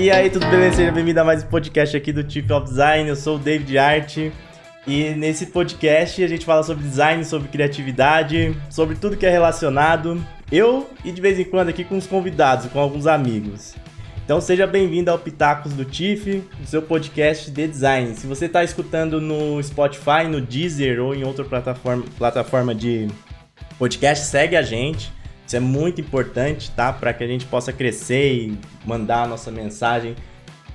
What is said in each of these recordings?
E aí, tudo beleza? Seja bem-vindo a mais um podcast aqui do Chief of Design. Eu sou o David Art. E nesse podcast a gente fala sobre design, sobre criatividade, sobre tudo que é relacionado. Eu e de vez em quando aqui com os convidados, com alguns amigos. Então seja bem-vindo ao Pitacos do Tiff, o seu podcast de design. Se você está escutando no Spotify, no Deezer ou em outra plataforma, plataforma de podcast, segue a gente. Isso é muito importante, tá? Para que a gente possa crescer e mandar a nossa mensagem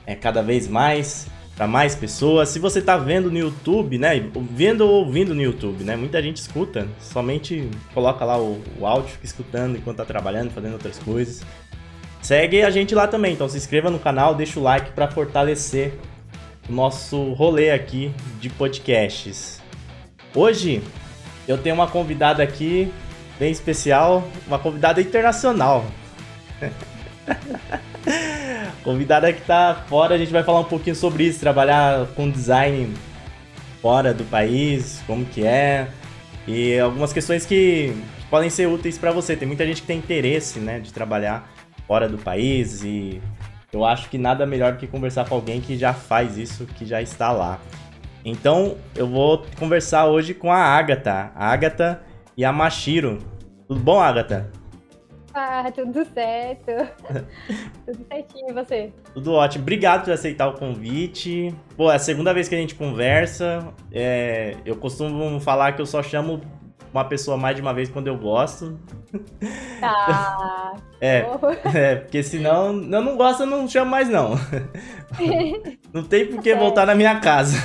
é, cada vez mais para mais pessoas. Se você está vendo no YouTube, né? Vendo ou ouvindo no YouTube, né? Muita gente escuta, somente coloca lá o, o áudio, fica escutando enquanto está trabalhando, fazendo outras coisas. Segue a gente lá também, então se inscreva no canal, deixa o like para fortalecer o nosso rolê aqui de podcasts. Hoje eu tenho uma convidada aqui bem especial, uma convidada internacional. convidada que tá fora, a gente vai falar um pouquinho sobre isso, trabalhar com design fora do país, como que é, e algumas questões que, podem ser úteis para você. Tem muita gente que tem interesse, né, de trabalhar fora do país e eu acho que nada melhor do que conversar com alguém que já faz isso, que já está lá. Então, eu vou conversar hoje com a Agatha, a Agatha e a Mashiro. Tudo bom, Agatha? Ah, tudo certo. tudo certinho, e você? Tudo ótimo. Obrigado por aceitar o convite. Pô, é a segunda vez que a gente conversa. É, eu costumo falar que eu só chamo uma pessoa mais de uma vez quando eu gosto. Tá. é, é, porque senão eu não gosto, eu não chamo mais não. não tem por que voltar na minha casa.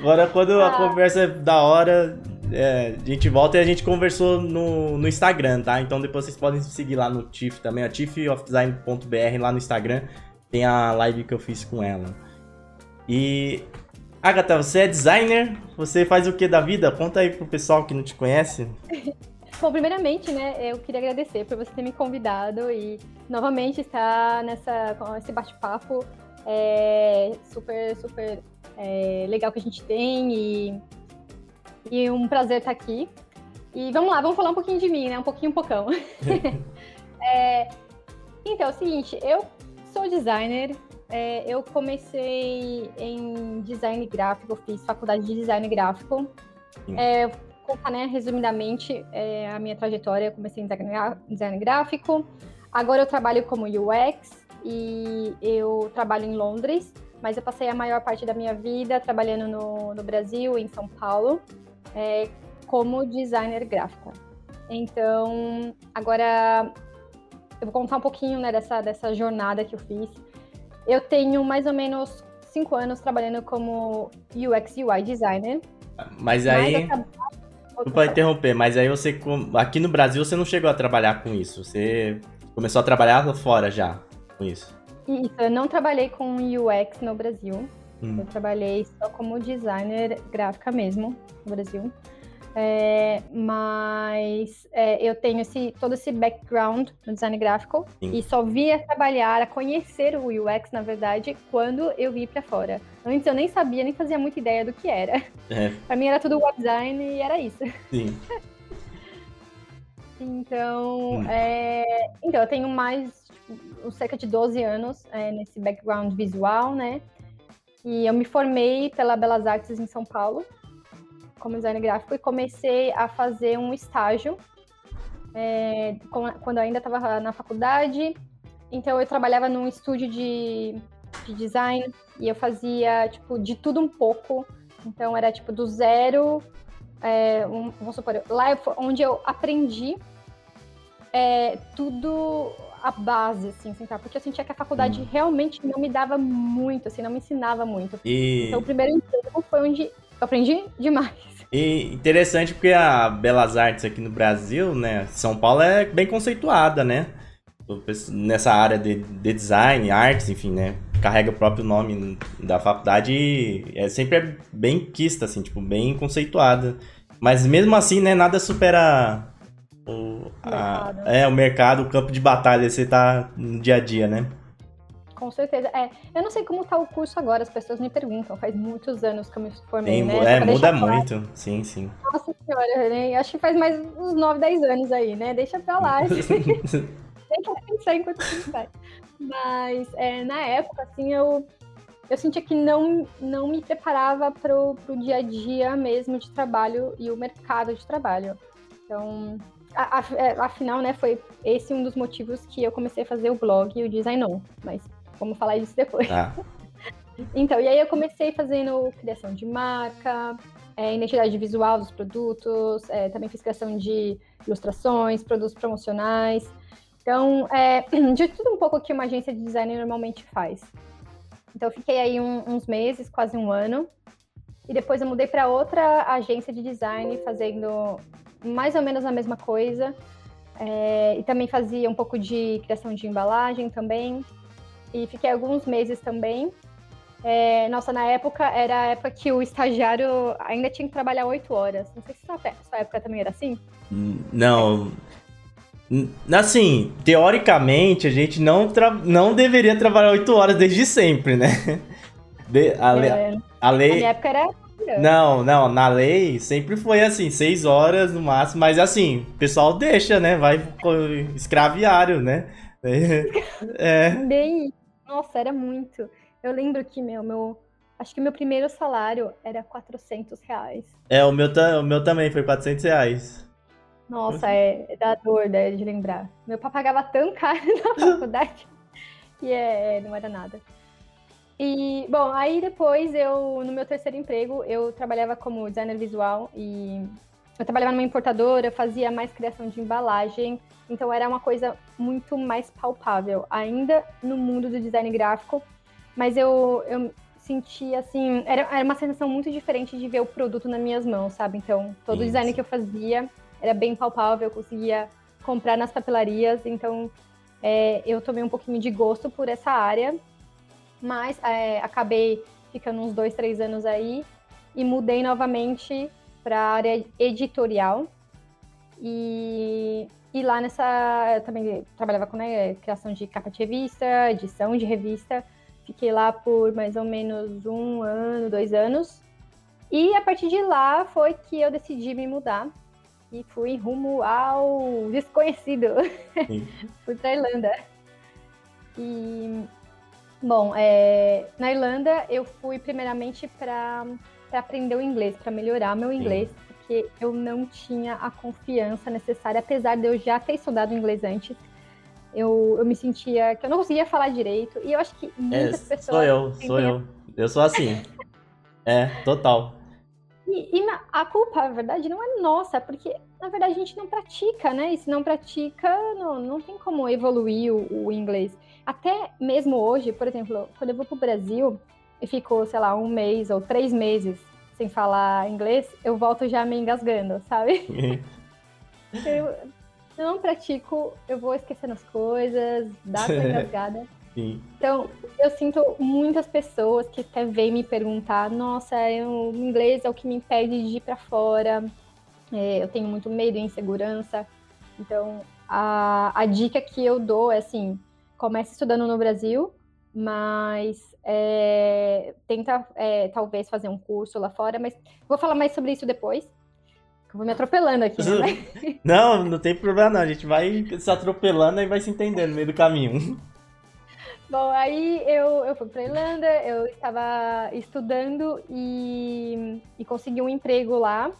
Agora, quando a tá. conversa é da hora, é, a gente volta e a gente conversou no, no Instagram, tá? Então depois vocês podem seguir lá no TIFF também, a tiffofdesign.br lá no Instagram. Tem a live que eu fiz com ela. E Agatha, você é designer? Você faz o que da vida? Conta aí pro pessoal que não te conhece. Bom, primeiramente, né, eu queria agradecer por você ter me convidado e novamente estar nessa, com esse bate-papo é, super, super é, legal que a gente tem e, e um prazer estar aqui. E vamos lá, vamos falar um pouquinho de mim, né? Um pouquinho, um pocão. é, então, é o seguinte, eu sou designer, é, eu comecei em design gráfico, fiz faculdade de design gráfico. É, contar, né, resumidamente, é, a minha trajetória. Eu comecei em design gráfico. Agora eu trabalho como UX e eu trabalho em Londres, mas eu passei a maior parte da minha vida trabalhando no, no Brasil, em São Paulo, é, como designer gráfica. Então, agora eu vou contar um pouquinho né, dessa, dessa jornada que eu fiz. Eu tenho mais ou menos cinco anos trabalhando como UX UI designer. Mas aí. Mas Desculpa interromper, mas aí você. Aqui no Brasil você não chegou a trabalhar com isso. Você começou a trabalhar fora já com isso. Isso, eu não trabalhei com UX no Brasil. Hum. Eu trabalhei só como designer gráfica mesmo no Brasil. É, mas é, eu tenho esse, todo esse background no design gráfico Sim. e só via trabalhar, a conhecer o UX, na verdade, quando eu vi para fora. Antes eu nem sabia, nem fazia muita ideia do que era. É. Para mim era tudo web design e era isso. Sim. então, hum. é, então, eu tenho mais, tipo, cerca de 12 anos é, nesse background visual, né? E eu me formei pela Belas Artes em São Paulo como designer gráfico e comecei a fazer um estágio é, quando eu ainda estava na faculdade. Então eu trabalhava num estúdio de, de design e eu fazia tipo de tudo um pouco. Então era tipo do zero, é, um, vamos supor, lá onde eu aprendi é, tudo a base, assim, tá? porque eu sentia que a faculdade hum. realmente não me dava muito, assim, não me ensinava muito. E... Então o primeiro emprego foi onde eu aprendi demais. E interessante porque a Belas Artes aqui no Brasil, né? São Paulo é bem conceituada, né? Nessa área de, de design, artes, enfim, né? Carrega o próprio nome da faculdade e é sempre bem quista, assim, tipo, bem conceituada. Mas mesmo assim, né, nada supera o, a, é, o mercado, o campo de batalha, você tá no dia a dia, né? Com certeza. É, eu não sei como está o curso agora, as pessoas me perguntam. Faz muitos anos que eu me formei, Tem, né? É, muda muito. Sim, sim. Nossa senhora, né? Acho que faz mais uns 9, 10 anos aí, né? Deixa pra lá. nem quero pensar enquanto pensar. Mas é, na época, assim, eu, eu sentia que não, não me preparava para o dia a dia mesmo de trabalho e o mercado de trabalho. Então, afinal, né, foi esse um dos motivos que eu comecei a fazer o blog e o Design On. Mas vamos falar disso depois. Ah. então, e aí eu comecei fazendo criação de marca, é, identidade visual dos produtos, é, também fiz criação de ilustrações, produtos promocionais. Então, é, de tudo um pouco que uma agência de design normalmente faz. Então, eu fiquei aí um, uns meses, quase um ano. E depois eu mudei para outra agência de design, fazendo mais ou menos a mesma coisa. É, e também fazia um pouco de criação de embalagem também. E fiquei alguns meses também. É, nossa, na época era a época que o estagiário ainda tinha que trabalhar oito horas. Não sei se sua, sua época também era assim. Não, Assim, teoricamente, a gente não, não deveria trabalhar 8 horas desde sempre, né? De, a, é, a lei. Na minha época era. Não, não, na lei sempre foi assim, 6 horas no máximo, mas assim, o pessoal deixa, né? Vai escraviário, né? É. Bem, nossa, era muito. Eu lembro que, meu, meu. Acho que meu primeiro salário era 400 reais. É, o meu, o meu também foi 400 reais. Nossa, é, é da dor né, de lembrar. Meu pai pagava tão caro na faculdade que é, não era nada. E, bom, aí depois eu, no meu terceiro emprego, eu trabalhava como designer visual e eu trabalhava numa importadora, fazia mais criação de embalagem, então era uma coisa muito mais palpável, ainda no mundo do design gráfico, mas eu, eu sentia assim, era, era uma sensação muito diferente de ver o produto nas minhas mãos, sabe? Então, todo o design que eu fazia era bem palpável, eu conseguia comprar nas papelarias, então é, eu tomei um pouquinho de gosto por essa área, mas é, acabei ficando uns dois, três anos aí e mudei novamente para a área editorial. E, e lá nessa, eu também trabalhava com né, criação de capa de revista, edição de revista. Fiquei lá por mais ou menos um ano, dois anos. E a partir de lá foi que eu decidi me mudar e fui rumo ao desconhecido. fui para Irlanda. E, bom, é, na Irlanda eu fui primeiramente para aprender o inglês, para melhorar meu inglês, Sim. porque eu não tinha a confiança necessária, apesar de eu já ter estudado inglês antes. Eu, eu me sentia que eu não conseguia falar direito, e eu acho que muitas é, pessoas. Sou eu, sou eu. Eu sou assim. é, total. E, e, a culpa, na verdade, não é nossa, porque na verdade a gente não pratica, né? E se não pratica, não, não tem como evoluir o, o inglês. Até mesmo hoje, por exemplo, quando eu vou pro Brasil e fico, sei lá, um mês ou três meses sem falar inglês, eu volto já me engasgando, sabe? eu, eu não pratico, eu vou esquecendo as coisas, dá uma engasgada. Sim. Então, eu sinto muitas pessoas que até vêm me perguntar: nossa, o inglês é o que me impede de ir para fora, é, eu tenho muito medo e insegurança. Então, a, a dica que eu dou é assim: comece estudando no Brasil, mas é, tenta é, talvez fazer um curso lá fora, mas vou falar mais sobre isso depois. Eu vou me atropelando aqui, né? Não, não tem problema não. A gente vai se atropelando e vai se entendendo no meio do caminho. Bom, aí eu, eu fui para Irlanda, eu estava estudando e, e consegui um emprego lá.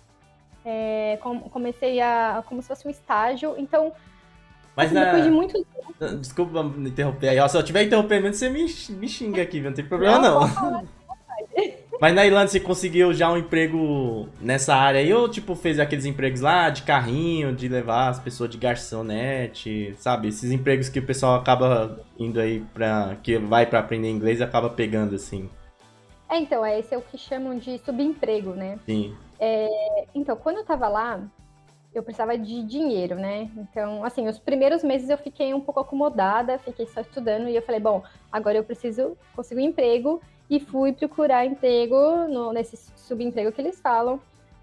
É, com, comecei a. como se fosse um estágio. Então, mas assim, na... depois de muito Desculpa me interromper aí. Ó, se eu estiver interrompendo, você me, me xinga aqui, não tem problema não. não. Mas na Irlanda você conseguiu já um emprego nessa área aí? Ou tipo, fez aqueles empregos lá de carrinho, de levar as pessoas de garçonete, sabe? Esses empregos que o pessoal acaba indo aí pra. que vai para aprender inglês e acaba pegando assim. É, então, é, esse é o que chamam de subemprego, né? Sim. É, então, quando eu tava lá, eu precisava de dinheiro, né? Então, assim, os primeiros meses eu fiquei um pouco acomodada, fiquei só estudando e eu falei, bom, agora eu preciso conseguir um emprego e fui procurar emprego no, nesse subemprego que eles falam,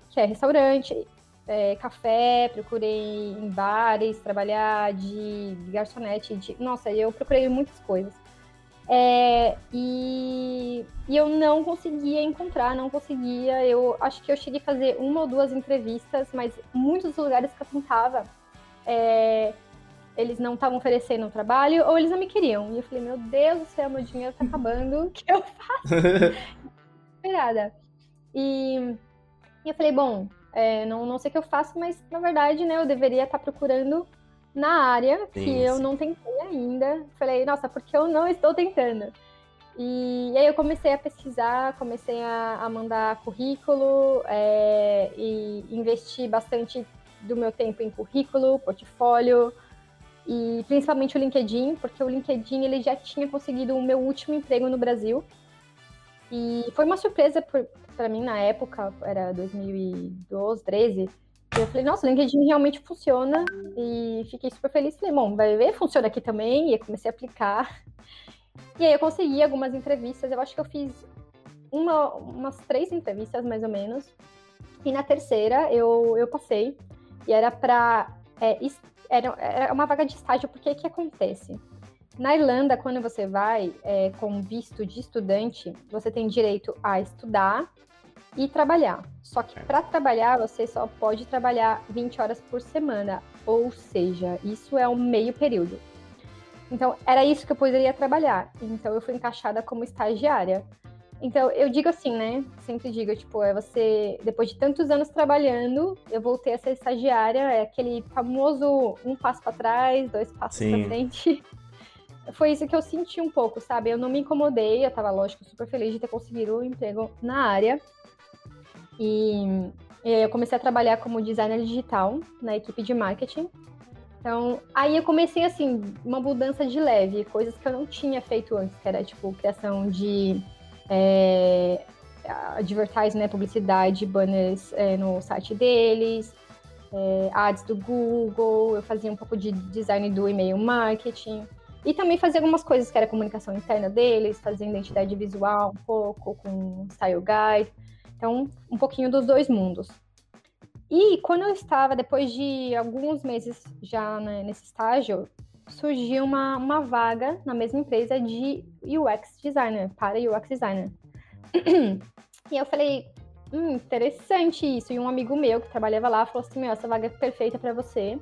que é restaurante, é, café, procurei em bares, trabalhar de garçonete, de... nossa, eu procurei muitas coisas. É, e, e, eu não conseguia encontrar, não conseguia. Eu acho que eu cheguei a fazer uma ou duas entrevistas, mas muitos lugares que eu tentava é, eles não estavam oferecendo um trabalho ou eles não me queriam. E eu falei, meu Deus do céu, meu dinheiro tá acabando, o que eu faço? Esperada. E, e eu falei, bom, é, não, não sei o que eu faço, mas na verdade, né, eu deveria estar procurando na área que sim, eu não tentei ainda. Falei, nossa, porque eu não estou tentando? E, e aí eu comecei a pesquisar, comecei a, a mandar currículo é, e investir bastante do meu tempo em currículo, portfólio e principalmente o LinkedIn, porque o LinkedIn ele já tinha conseguido o meu último emprego no Brasil. E foi uma surpresa para mim na época, era 2012, 13. Eu falei, nossa, o LinkedIn realmente funciona. E fiquei super feliz. Falei, bom, vai ver, funciona aqui também. E comecei a aplicar. E aí eu consegui algumas entrevistas. Eu acho que eu fiz uma, umas três entrevistas, mais ou menos. E na terceira eu, eu passei. E era para. É, era, era uma vaga de estágio, porque o que acontece? Na Irlanda, quando você vai é, com visto de estudante, você tem direito a estudar e trabalhar. Só que para trabalhar, você só pode trabalhar 20 horas por semana. Ou seja, isso é um meio período. Então, era isso que eu poderia trabalhar. Então, eu fui encaixada como estagiária. Então, eu digo assim, né? Sempre digo, tipo, é você, depois de tantos anos trabalhando, eu voltei a ser estagiária, é aquele famoso um passo para trás, dois passos para frente. Foi isso que eu senti um pouco, sabe? Eu não me incomodei, eu tava, lógico, super feliz de ter conseguido o um emprego na área. E, e aí eu comecei a trabalhar como designer digital na equipe de marketing. Então, aí eu comecei, assim, uma mudança de leve, coisas que eu não tinha feito antes, que era, tipo, criação de é, advertising, né, publicidade, banners é, no site deles, é, ads do Google, eu fazia um pouco de design do e-mail marketing, e também fazia algumas coisas que era comunicação interna deles, fazia identidade visual um pouco, com style guide, então um pouquinho dos dois mundos. E quando eu estava, depois de alguns meses já né, nesse estágio, surgiu uma, uma vaga na mesma empresa de UX designer, para UX designer. e eu falei, hum, interessante isso. E um amigo meu que trabalhava lá falou assim: meu, essa vaga é perfeita para você.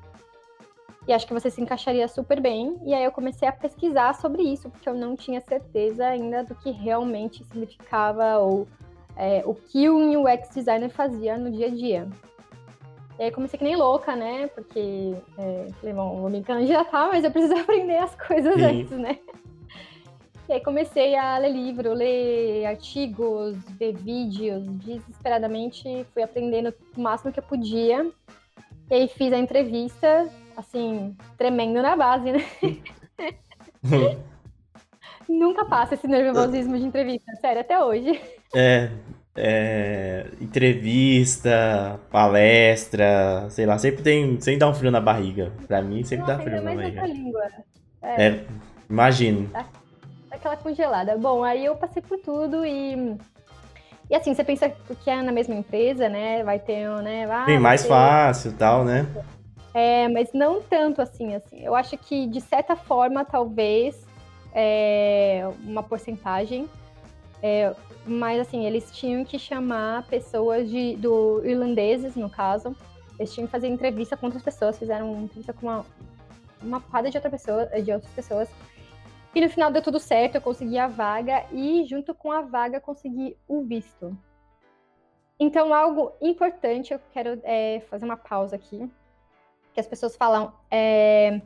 E acho que você se encaixaria super bem. E aí eu comecei a pesquisar sobre isso, porque eu não tinha certeza ainda do que realmente significava ou é, o que um UX designer fazia no dia a dia. E aí comecei que nem louca, né? Porque é, falei, bom, vou me candidatar, mas eu preciso aprender as coisas Sim. antes, né? E aí comecei a ler livro, ler artigos, ver vídeos, desesperadamente fui aprendendo o máximo que eu podia. E aí fiz a entrevista, assim, tremendo na base, né? Nunca passa esse nervosismo de entrevista, sério, até hoje. É, é, entrevista, palestra, sei lá, sempre tem, sempre dá um frio na barriga. Pra mim, sempre Nossa, dá frio na barriga. Língua. É, é imagino. Aquela congelada. Bom, aí eu passei por tudo e e assim, você pensa que é na mesma empresa, né? Vai ter, né? Ah, Bem mais ter... fácil tal, né? É, mas não tanto assim, assim. Eu acho que, de certa forma, talvez, é, uma porcentagem é, mas assim, eles tinham que chamar pessoas de, do irlandeses, no caso. Eles tinham que fazer entrevista com outras pessoas, fizeram entrevista com uma, uma parada de, outra pessoa, de outras pessoas. E no final deu tudo certo, eu consegui a vaga e junto com a vaga consegui o visto. Então, algo importante, eu quero é, fazer uma pausa aqui, que as pessoas falam, é,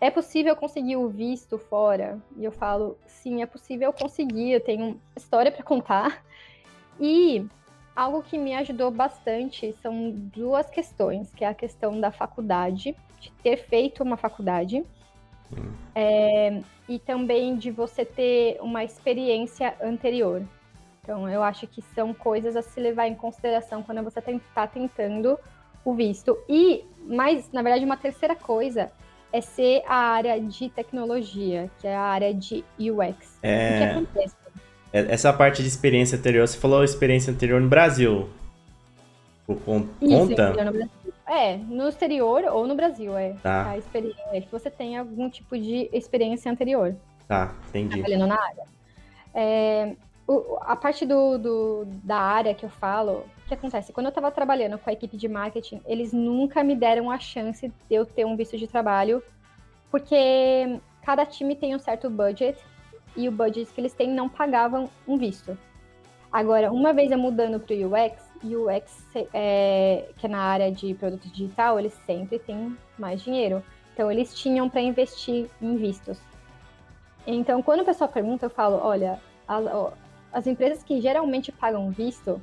é possível conseguir o visto fora? E eu falo, sim, é possível conseguir, eu tenho história para contar. E algo que me ajudou bastante são duas questões, que é a questão da faculdade, de ter feito uma faculdade, hum. é, e também de você ter uma experiência anterior. Então, eu acho que são coisas a se levar em consideração quando você está tentando o visto. E, mais, na verdade, uma terceira coisa é ser a área de tecnologia, que é a área de UX. É... O que acontece? É, essa parte de experiência anterior, você falou experiência anterior no Brasil. Conta? Isso, no Brasil. É, no exterior ou no Brasil, é. Tá. A experiência, é que você tem algum tipo de experiência anterior. Tá, entendi. Trabalhando na área. É, o, a parte do, do, da área que eu falo, o que acontece? Quando eu estava trabalhando com a equipe de marketing, eles nunca me deram a chance de eu ter um visto de trabalho porque cada time tem um certo budget e o budget que eles têm não pagavam um visto. Agora, uma vez eu mudando para o UX, UX, é, que é na área de produto digital, eles sempre têm mais dinheiro. Então, eles tinham para investir em vistos. Então, quando o pessoal pergunta, eu falo: olha, as, as empresas que geralmente pagam visto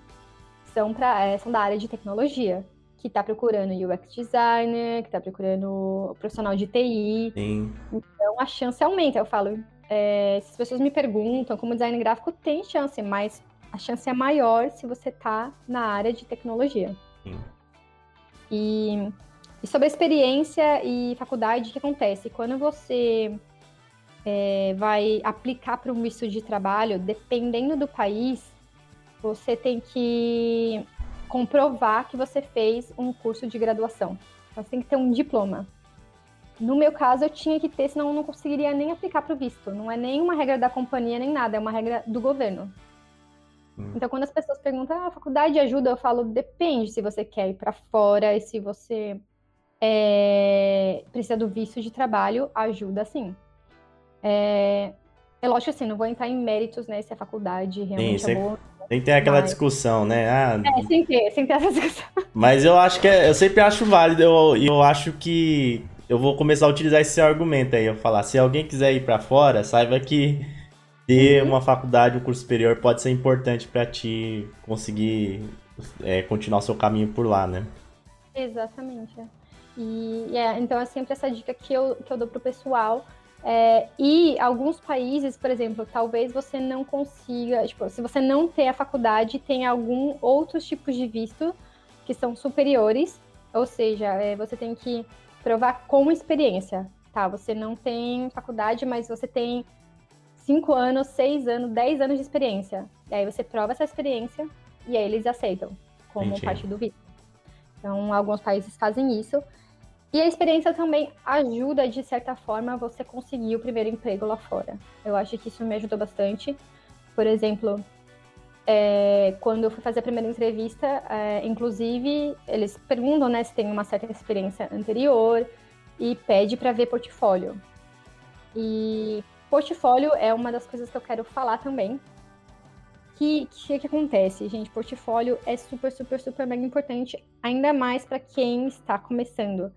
são, pra, é, são da área de tecnologia, que está procurando UX designer, que está procurando profissional de TI. Sim. Então, a chance aumenta. Eu falo: é, se as pessoas me perguntam como design gráfico, tem chance, mas a chance é maior se você está na área de tecnologia. Sim. E, e, sobre a experiência e faculdade, o que acontece? Quando você é, vai aplicar para um visto de trabalho, dependendo do país, você tem que comprovar que você fez um curso de graduação. Então, você tem que ter um diploma. No meu caso, eu tinha que ter, senão eu não conseguiria nem aplicar para o visto. Não é nem uma regra da companhia, nem nada, é uma regra do governo. Hum. Então, quando as pessoas perguntam, ah, a faculdade ajuda, eu falo, depende se você quer ir para fora e se você é, precisa do visto de trabalho, ajuda sim. É, é lógico assim, não vou entrar em méritos, né, se a faculdade realmente sim, é boa. Tem que ter aquela mas... discussão, né? Ah, é, sem ter, sem ter essa discussão. Mas eu acho que é, eu sempre acho válido, eu, eu acho que eu vou começar a utilizar esse argumento aí, eu falar, se alguém quiser ir para fora, saiba que ter uhum. uma faculdade, um curso superior pode ser importante para ti conseguir é, continuar o seu caminho por lá, né? Exatamente. E é, então é sempre essa dica que eu, que eu dou pro pessoal. É, e alguns países, por exemplo, talvez você não consiga, tipo, se você não ter a faculdade, tem algum outros tipos de visto que são superiores, ou seja, é, você tem que provar com experiência, tá? Você não tem faculdade, mas você tem cinco anos, seis anos, dez anos de experiência. E aí você prova essa experiência e aí eles aceitam como Entendi. parte do visto. Então, alguns países fazem isso. E a experiência também ajuda, de certa forma, você conseguir o primeiro emprego lá fora. Eu acho que isso me ajudou bastante. Por exemplo, é, quando eu fui fazer a primeira entrevista, é, inclusive, eles perguntam né, se tem uma certa experiência anterior e pede para ver portfólio. E Portfólio é uma das coisas que eu quero falar também. Que que, que acontece, gente? Portfólio é super, super, super mega importante, ainda mais para quem está começando.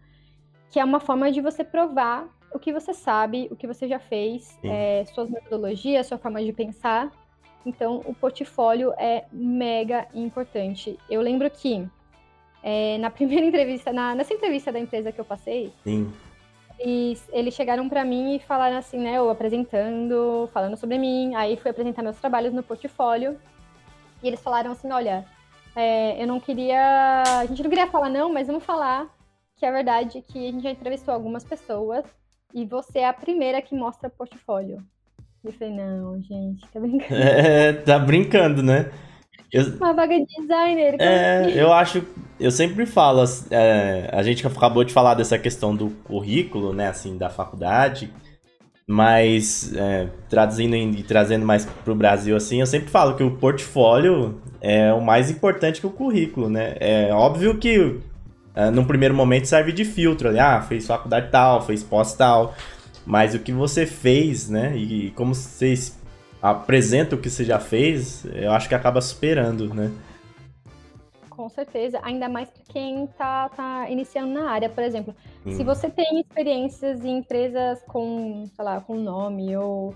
Que é uma forma de você provar o que você sabe, o que você já fez, é, suas metodologias, sua forma de pensar. Então, o portfólio é mega importante. Eu lembro que é, na primeira entrevista, na, nessa entrevista da empresa que eu passei, Sim eles, eles chegaram para mim e falaram assim, né, eu apresentando, falando sobre mim, aí fui apresentar meus trabalhos no portfólio, e eles falaram assim, olha, é, eu não queria, a gente não queria falar não, mas vamos falar que é verdade que a gente já entrevistou algumas pessoas e você é a primeira que mostra portfólio. Eu falei, não, gente, tá brincando. É, tá brincando, né? Eu, uma vaga de designer. É, assim? eu acho. Eu sempre falo, é, a gente acabou de falar dessa questão do currículo, né, assim, da faculdade, mas é, traduzindo e trazendo mais pro Brasil, assim, eu sempre falo que o portfólio é o mais importante que o currículo, né? É óbvio que é, num primeiro momento serve de filtro, ali, ah, fez faculdade tal, fez pós tal, mas o que você fez, né, e como você apresenta o que você já fez, eu acho que acaba superando, né? Com certeza, ainda mais para quem tá, tá iniciando na área, por exemplo. Hum. Se você tem experiências em empresas com, sei lá, com nome, ou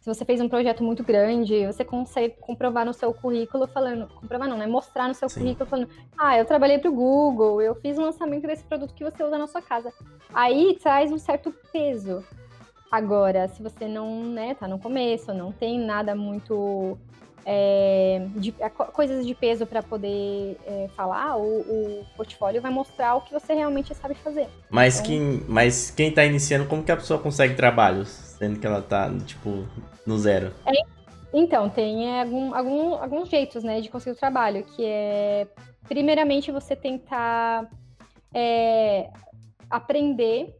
se você fez um projeto muito grande, você consegue comprovar no seu currículo falando, comprovar não, né? Mostrar no seu Sim. currículo falando, ah, eu trabalhei para o Google, eu fiz o lançamento desse produto que você usa na sua casa. Aí traz um certo peso. Agora, se você não, né, tá no começo, não tem nada muito é, de, é, coisas de peso para poder é, falar, o, o, portfólio vai mostrar o que você realmente sabe fazer. Mas, então, quem, mas quem tá iniciando, como que a pessoa consegue trabalhos, sendo que ela tá, tipo, no zero? É, então, tem algum, algum, alguns jeitos, né, de conseguir o trabalho, que é, primeiramente, você tentar é, aprender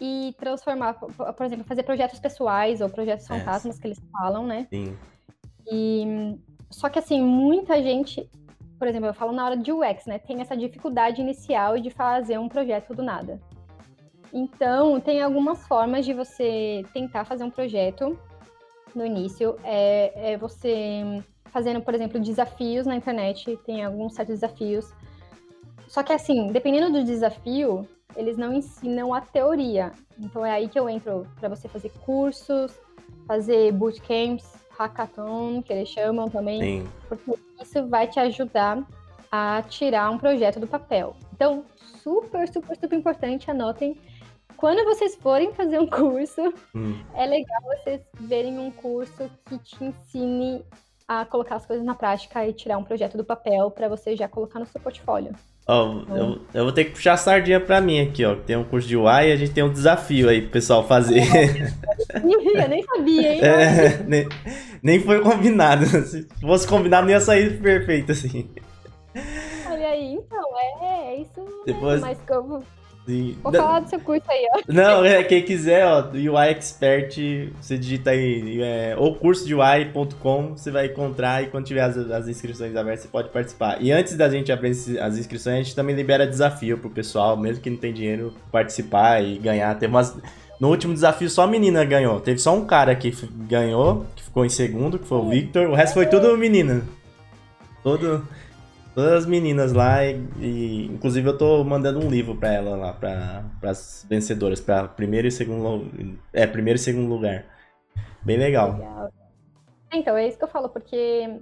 e transformar, por exemplo, fazer projetos pessoais ou projetos é. fantasmas que eles falam, né? Sim. E só que assim, muita gente, por exemplo, eu falo na hora de UX, né? Tem essa dificuldade inicial de fazer um projeto do nada. Então, tem algumas formas de você tentar fazer um projeto no início. É, é você fazendo, por exemplo, desafios na internet, tem alguns certos desafios. Só que, assim, dependendo do desafio, eles não ensinam a teoria. Então, é aí que eu entro para você fazer cursos, fazer bootcamps, hackathon, que eles chamam também, Sim. porque isso vai te ajudar a tirar um projeto do papel. Então, super, super, super importante, anotem. Quando vocês forem fazer um curso, hum. é legal vocês verem um curso que te ensine a colocar as coisas na prática e tirar um projeto do papel para você já colocar no seu portfólio. Ó, oh, eu, eu, vou ter que puxar a sardinha pra mim aqui, ó. Tem um curso de UI e a gente tem um desafio aí pro pessoal fazer. eu nem sabia, hein? É, nem, nem foi combinado. Se fosse combinado, não ia sair perfeito, assim. Olha aí, então, é, é isso. Depois... Né? Mas como Sim. Vou falar do seu curso aí, ó. Não, é, quem quiser, ó, do UI Expert, você digita aí, é, ou curso de UI.com, você vai encontrar e quando tiver as, as inscrições abertas, você pode participar. E antes da gente abrir as inscrições, a gente também libera desafio pro pessoal, mesmo que não tem dinheiro, participar e ganhar. Tem umas. No último desafio, só a menina ganhou. Teve só um cara que ganhou, que ficou em segundo, que foi o Victor. O resto foi tudo menina. Todo. Todas as meninas lá, e, e, inclusive eu tô mandando um livro para ela lá, para as vencedoras, para primeiro e segundo é, primeiro e segundo lugar. Bem legal. legal. Então, é isso que eu falo, porque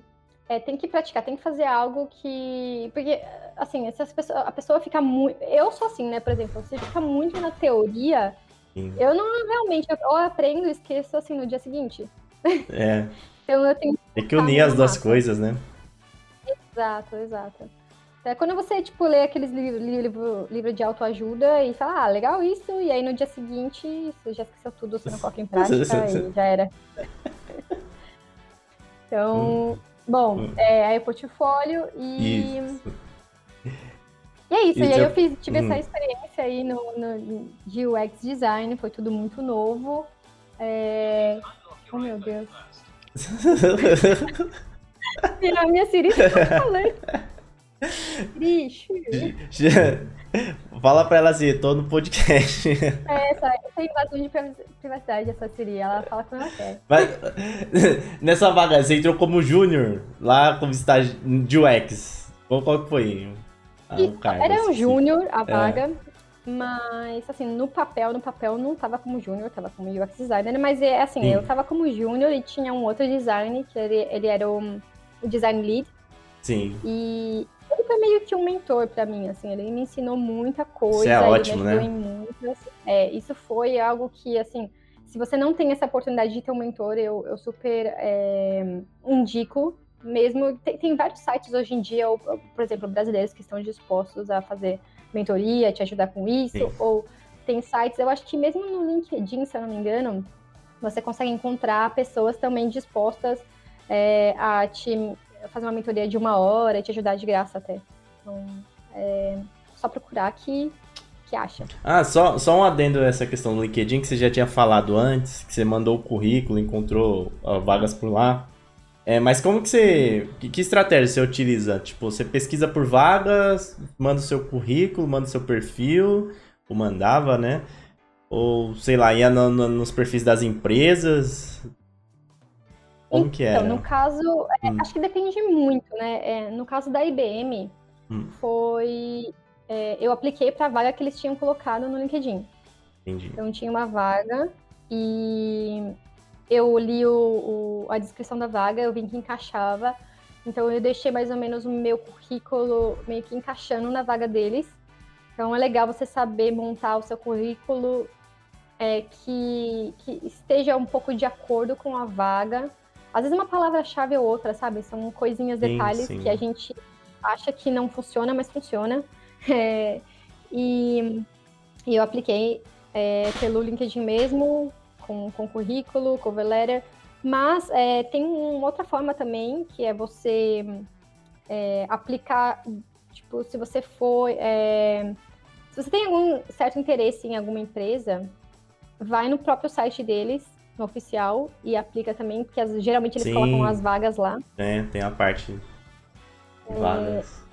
é, tem que praticar, tem que fazer algo que. Porque, assim, se pessoas, a pessoa fica muito. Eu sou assim, né, por exemplo, você fica muito na teoria, Sim. eu não realmente. Eu aprendo e esqueço assim no dia seguinte. É. então eu tenho que. Tem que unir as duas coisas, né? Exato, exato. É quando você, tipo, lê aqueles livros livro, livro de autoajuda e fala, ah, legal isso, e aí no dia seguinte você já esqueceu tudo, você não coloca em prática e já era. então, hum. bom, hum. é, aí o portfólio e. Isso. E é isso, e, e aí eu fiz, tive hum. essa experiência aí no, no, de UX design, foi tudo muito novo. É... Oh meu Deus. a minha Siri tá falando. Siri. Fala pra ela assim, tô no podcast. É, essa, essa invasão de privacidade, essa Siri, ela fala como ela quer. Mas, nessa vaga, você entrou como júnior, lá como estágio de UX. Qual, qual que foi? Ah, cargo, era um assim. júnior a é. vaga, é. mas assim, no papel, no papel não tava como júnior, tava como UX designer, mas é assim, Sim. eu tava como júnior e tinha um outro designer, que ele, ele era o o design lead. Sim. E ele foi meio que um mentor para mim, assim, ele me ensinou muita coisa. Isso é ótimo, né? Muitas, é, isso foi algo que, assim, se você não tem essa oportunidade de ter um mentor, eu, eu super é, indico. Mesmo, tem, tem, vários sites hoje em dia, ou, por exemplo, brasileiros que estão dispostos a fazer mentoria, te ajudar com isso, Sim. ou tem sites, eu acho que mesmo no LinkedIn, se eu não me engano, você consegue encontrar pessoas também dispostas é, a te fazer uma mentoria de uma hora, te ajudar de graça até. Então, é só procurar que, que acha. Ah, só, só um adendo essa questão do LinkedIn que você já tinha falado antes, que você mandou o currículo, encontrou ó, vagas por lá. É, mas como que você. Que, que, estratégia você utiliza? Tipo, você pesquisa por vagas, manda o seu currículo, manda o seu perfil, ou mandava, né? Ou, sei lá, ia no, no, nos perfis das empresas. Como que é? Então, no caso, é, hum. acho que depende muito, né? É, no caso da IBM, hum. foi. É, eu apliquei para a vaga que eles tinham colocado no LinkedIn. Entendi. Então tinha uma vaga e eu li o, o, a descrição da vaga, eu vi que encaixava. Então eu deixei mais ou menos o meu currículo meio que encaixando na vaga deles. Então é legal você saber montar o seu currículo é, que, que esteja um pouco de acordo com a vaga às vezes uma palavra-chave ou outra, sabe? São coisinhas, detalhes sim, sim. que a gente acha que não funciona, mas funciona. É, e, e, eu apliquei é, pelo LinkedIn mesmo, com, com currículo, cover letter. Mas é, tem uma outra forma também, que é você é, aplicar, tipo, se você for. É, se você tem algum certo interesse em alguma empresa, vai no próprio site deles no oficial e aplica também, porque as, geralmente eles Sim. colocam as vagas lá. É, tem a parte é... vagas.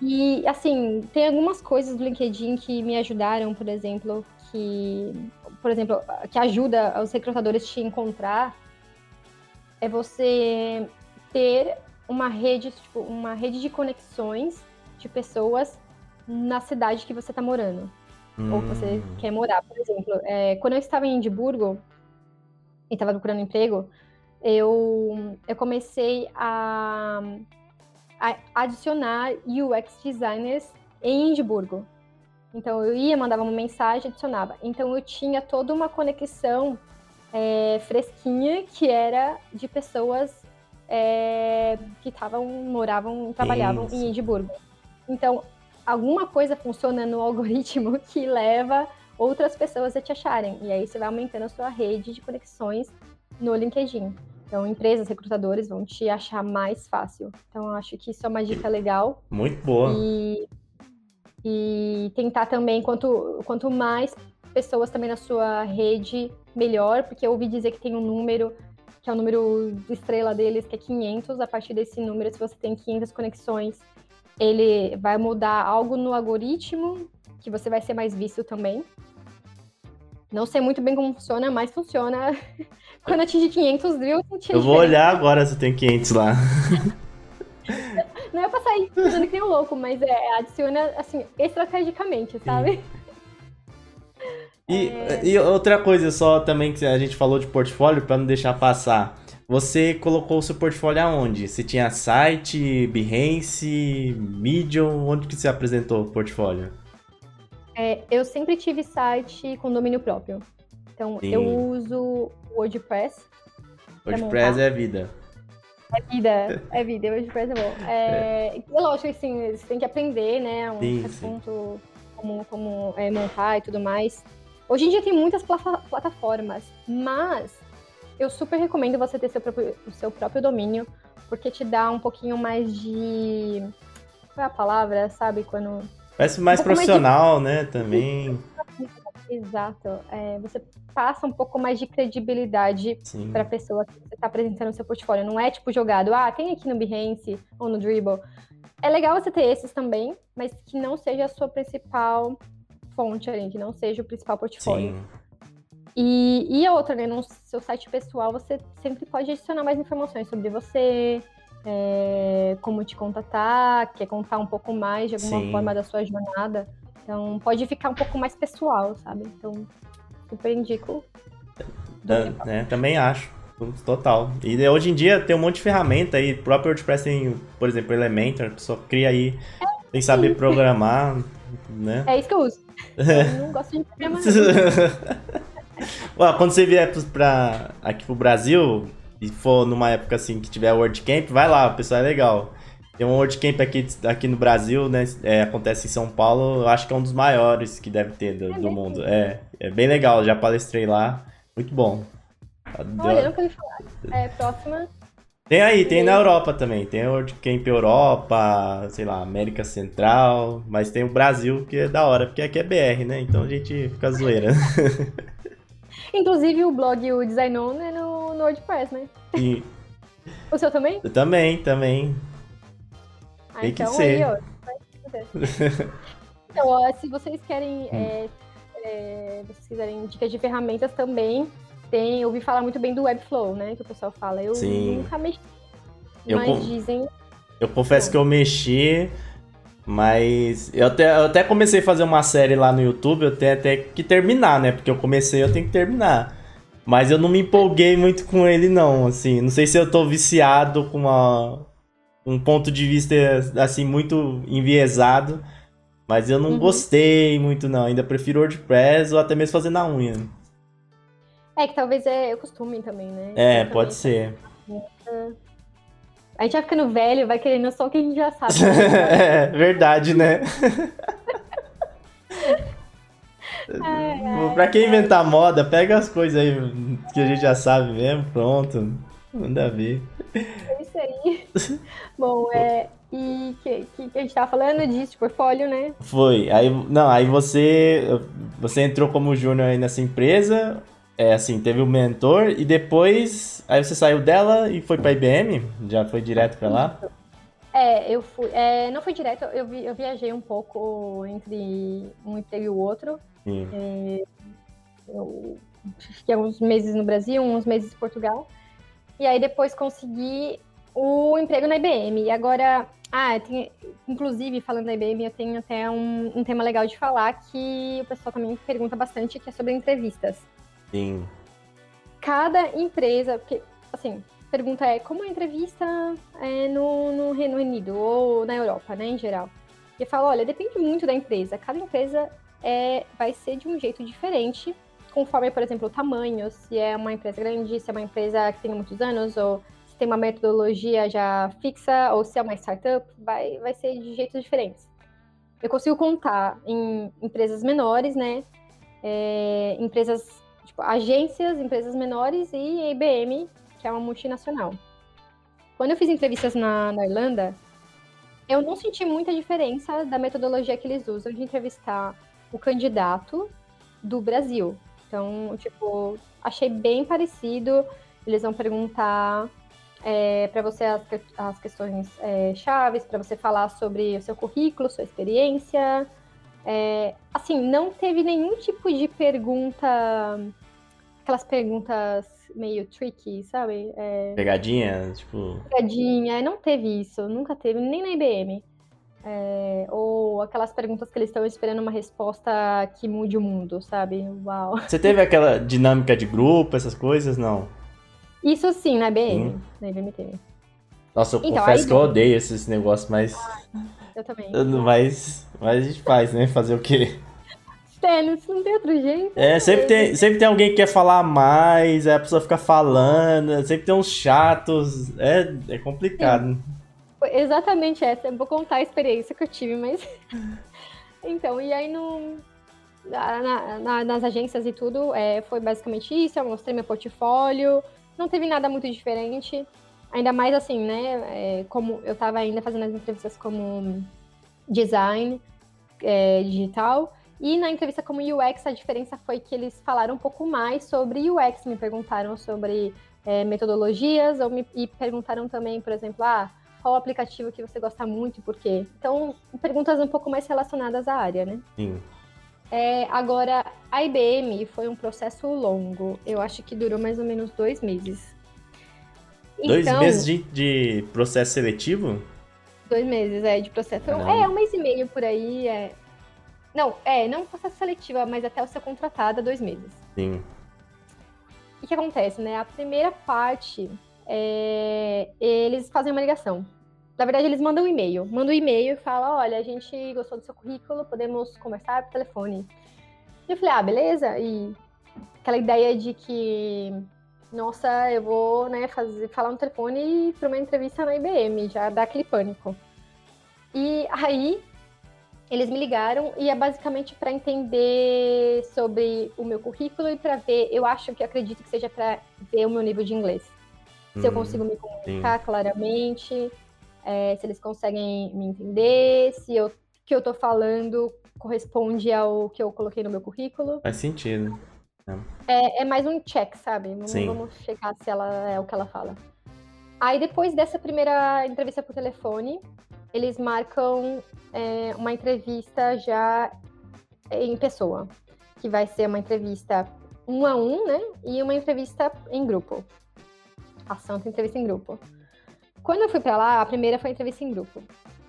E, assim, tem algumas coisas do LinkedIn que me ajudaram, por exemplo, que, por exemplo, que ajuda os recrutadores te encontrar, é você ter uma rede, tipo, uma rede de conexões de pessoas na cidade que você está morando. Hum. Ou que você hum. quer morar. Por exemplo, é, quando eu estava em Edimburgo e estava procurando emprego, eu, eu comecei a, a adicionar UX designers em Edimburgo. Então eu ia, mandava uma mensagem, adicionava. Então eu tinha toda uma conexão é, fresquinha que era de pessoas é, que estavam, moravam, trabalhavam Isso. em Edimburgo. Então, alguma coisa funciona no algoritmo que leva outras pessoas a te acharem. E aí você vai aumentando a sua rede de conexões no LinkedIn. Então, empresas, recrutadores vão te achar mais fácil. Então, eu acho que isso é uma dica legal. Muito boa. E, e tentar também, quanto, quanto mais pessoas também na sua rede, melhor, porque eu ouvi dizer que tem um número que é o número de estrela deles, que é 500. A partir desse número, se você tem 500 conexões, ele vai mudar algo no algoritmo, que você vai ser mais visto também. Não sei muito bem como funciona, mas funciona. Quando atingir 500 views, Eu vou olhar agora se tem 500 lá. Não é pra sair fazendo que nem um louco, mas é, adiciona, assim, estrategicamente, sabe? E, é... e outra coisa só também que a gente falou de portfólio, para não deixar passar. Você colocou o seu portfólio aonde? Você tinha site, Behance, Medium? Onde que você apresentou o portfólio? É, eu sempre tive site com domínio próprio. Então, Sim. eu uso WordPress. WordPress é vida. É vida, é vida, WordPress é bom. É, é. lógico, assim, você tem que aprender, né, um sim, ponto como, como é, montar e tudo mais. Hoje em dia tem muitas plataformas, mas eu super recomendo você ter seu próprio, o seu próprio domínio, porque te dá um pouquinho mais de. Qual é a palavra, sabe? Quando. Parece mais um profissional, mais de... né? Também. Exato. É, você passa um pouco mais de credibilidade para a pessoa que você está apresentando no seu portfólio. Não é tipo jogado, ah, tem aqui no Behance ou no Dribble. É legal você ter esses também, mas que não seja a sua principal fonte ali, que não seja o principal portfólio. Sim. E, e a outra, né? No seu site pessoal, você sempre pode adicionar mais informações sobre você, é, como te contatar, quer contar um pouco mais de alguma Sim. forma da sua jornada. Então, pode ficar um pouco mais pessoal, sabe? Então, super indico. É, é, também acho. Total. E hoje em dia tem um monte de ferramenta aí. O próprio WordPress tem, por exemplo, Elementor, a pessoa cria aí, é, tem que saber programar, né? É isso que eu uso. Eu não gosto de programar. Ué, quando você vier pra, aqui pro Brasil e for numa época assim que tiver WordCamp, vai lá, o pessoal é legal. Tem um WordCamp aqui, aqui no Brasil, né? É, acontece em São Paulo, eu acho que é um dos maiores que deve ter do, do mundo. É, é bem legal, já palestrei lá. Muito bom. Olha, eu nunca ouvi falar. É, próxima. Tem aí, tem na Europa também. Tem o WordCamp Europa, sei lá, América Central. Mas tem o Brasil, que é da hora, porque aqui é BR, né? Então a gente fica zoeira. Inclusive o blog o Design On é no, no WordPress, né? Sim. o seu também? Eu também, também. Ah, tem então, que ser. Aí, ó, então, ó, se vocês querem, hum. é, é, vocês quiserem dicas de ferramentas também, tem, eu ouvi falar muito bem do Webflow, né? Que o pessoal fala. Eu Sim. nunca mexi. Eu mas dizem. Eu confesso que eu mexi, mas eu até, eu até comecei a fazer uma série lá no YouTube, eu tenho até que terminar, né? Porque eu comecei, eu tenho que terminar. Mas eu não me empolguei muito com ele, não, assim. Não sei se eu tô viciado com uma, um ponto de vista, assim, muito enviesado. Mas eu não uhum. gostei muito, não. Ainda prefiro WordPress ou até mesmo fazer na unha. É que talvez é o costume também, né? É, pode ser. A gente vai ficando velho, vai querendo só o que a gente já sabe. é, verdade, né? ai, pra quem inventar moda, pega as coisas aí que a gente já sabe mesmo, pronto. Manda ver. É isso aí. Bom, é. E que, que, que a gente tava falando disso, de portfólio, né? Foi. Aí, não, aí você, você entrou como júnior aí nessa empresa é assim, teve o um mentor e depois aí você saiu dela e foi para IBM? Já foi direto para lá? É, eu fui. É, não foi direto, eu, vi, eu viajei um pouco entre um emprego e o outro. É, eu fiquei uns meses no Brasil, uns meses em Portugal. E aí depois consegui o emprego na IBM. E agora, ah, inclusive, falando da IBM, eu tenho até um, um, tema legal de falar que o pessoal também pergunta bastante, que é sobre entrevistas. Sim. Cada empresa, porque, assim, pergunta é como a entrevista é no, no Reino Unido ou na Europa, né, em geral. E eu falo, olha, depende muito da empresa. Cada empresa é, vai ser de um jeito diferente, conforme, por exemplo, o tamanho, se é uma empresa grande, se é uma empresa que tem muitos anos, ou se tem uma metodologia já fixa, ou se é uma startup, vai, vai ser de jeitos diferentes. Eu consigo contar em empresas menores, né? É, empresas, tipo, agências, empresas menores e IBM, que é uma multinacional. Quando eu fiz entrevistas na, na Irlanda, eu não senti muita diferença da metodologia que eles usam de entrevistar o candidato do Brasil. Então, tipo, achei bem parecido. Eles vão perguntar é, para você as, as questões é, chaves, para você falar sobre o seu currículo, sua experiência. É, assim, não teve nenhum tipo de pergunta, aquelas perguntas meio tricky, sabe? É... Pegadinha, tipo. Pegadinha, não teve isso, nunca teve, nem na IBM. É... Ou aquelas perguntas que eles estão esperando uma resposta que mude o mundo, sabe? Uau. Você teve aquela dinâmica de grupo, essas coisas? Não. Isso sim, na IBM. Na IBM teve. Nossa, eu então, confesso que eu odeio esses negócios, mas. Eu também. Mas, mas a gente faz, né? Fazer o quê? Tênis, não tem outro jeito. É, sempre tem, sempre tem alguém que quer falar mais, aí a pessoa fica falando, sempre tem uns chatos. É, é complicado. Sim. Exatamente essa. Eu vou contar a experiência que eu tive, mas. então, e aí no. Na, na, nas agências e tudo, é, foi basicamente isso. Eu mostrei meu portfólio. Não teve nada muito diferente. Ainda mais assim, né? É, como eu estava ainda fazendo as entrevistas como design é, digital. E na entrevista como UX, a diferença foi que eles falaram um pouco mais sobre UX, me perguntaram sobre é, metodologias, ou me, e perguntaram também, por exemplo, ah, qual aplicativo que você gosta muito e por quê. Então, perguntas um pouco mais relacionadas à área, né? Sim. É, agora, a IBM foi um processo longo. Eu acho que durou mais ou menos dois meses. Dois então, meses de, de, processo seletivo? Dois meses, é, de processo. É, um mês e meio por aí. É, não, é, não processo seletiva, mas até eu ser contratada dois meses. Sim. O que acontece, né? A primeira parte, é, eles fazem uma ligação. Na verdade, eles mandam um e-mail. Mandam um e-mail e falam, olha, a gente gostou do seu currículo, podemos conversar por telefone. E eu falei, ah, beleza. E aquela ideia de que, nossa, eu vou né, fazer, falar no telefone para uma entrevista na IBM, já dá aquele pânico. E aí eles me ligaram e é basicamente para entender sobre o meu currículo e para ver, eu acho que acredito que seja para ver o meu nível de inglês. Se hum, eu consigo me comunicar sim. claramente, é, se eles conseguem me entender, se o que eu tô falando corresponde ao que eu coloquei no meu currículo. Faz sentido. É, é mais um check, sabe? Vamos, vamos checar se ela é o que ela fala. Aí depois dessa primeira entrevista por telefone, eles marcam é, uma entrevista já em pessoa, que vai ser uma entrevista um a um, né? E uma entrevista em grupo. A santa entrevista em grupo. Quando eu fui para lá, a primeira foi a entrevista em grupo.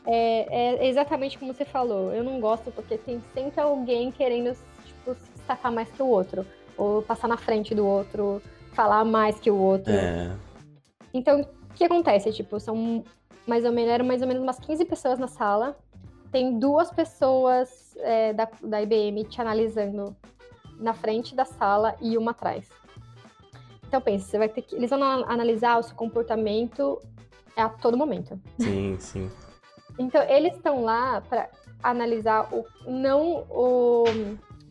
É, é, exatamente como você falou. Eu não gosto porque tem sempre alguém querendo tipo, se destacar mais que o outro. Ou passar na frente do outro, falar mais que o outro. É. Então, o que acontece? Tipo, são mais ou menos, eram mais ou menos umas 15 pessoas na sala. Tem duas pessoas é, da, da IBM te analisando na frente da sala e uma atrás. Então pensa, você vai ter que. Eles vão analisar o seu comportamento a todo momento. Sim, sim. Então eles estão lá para analisar o não o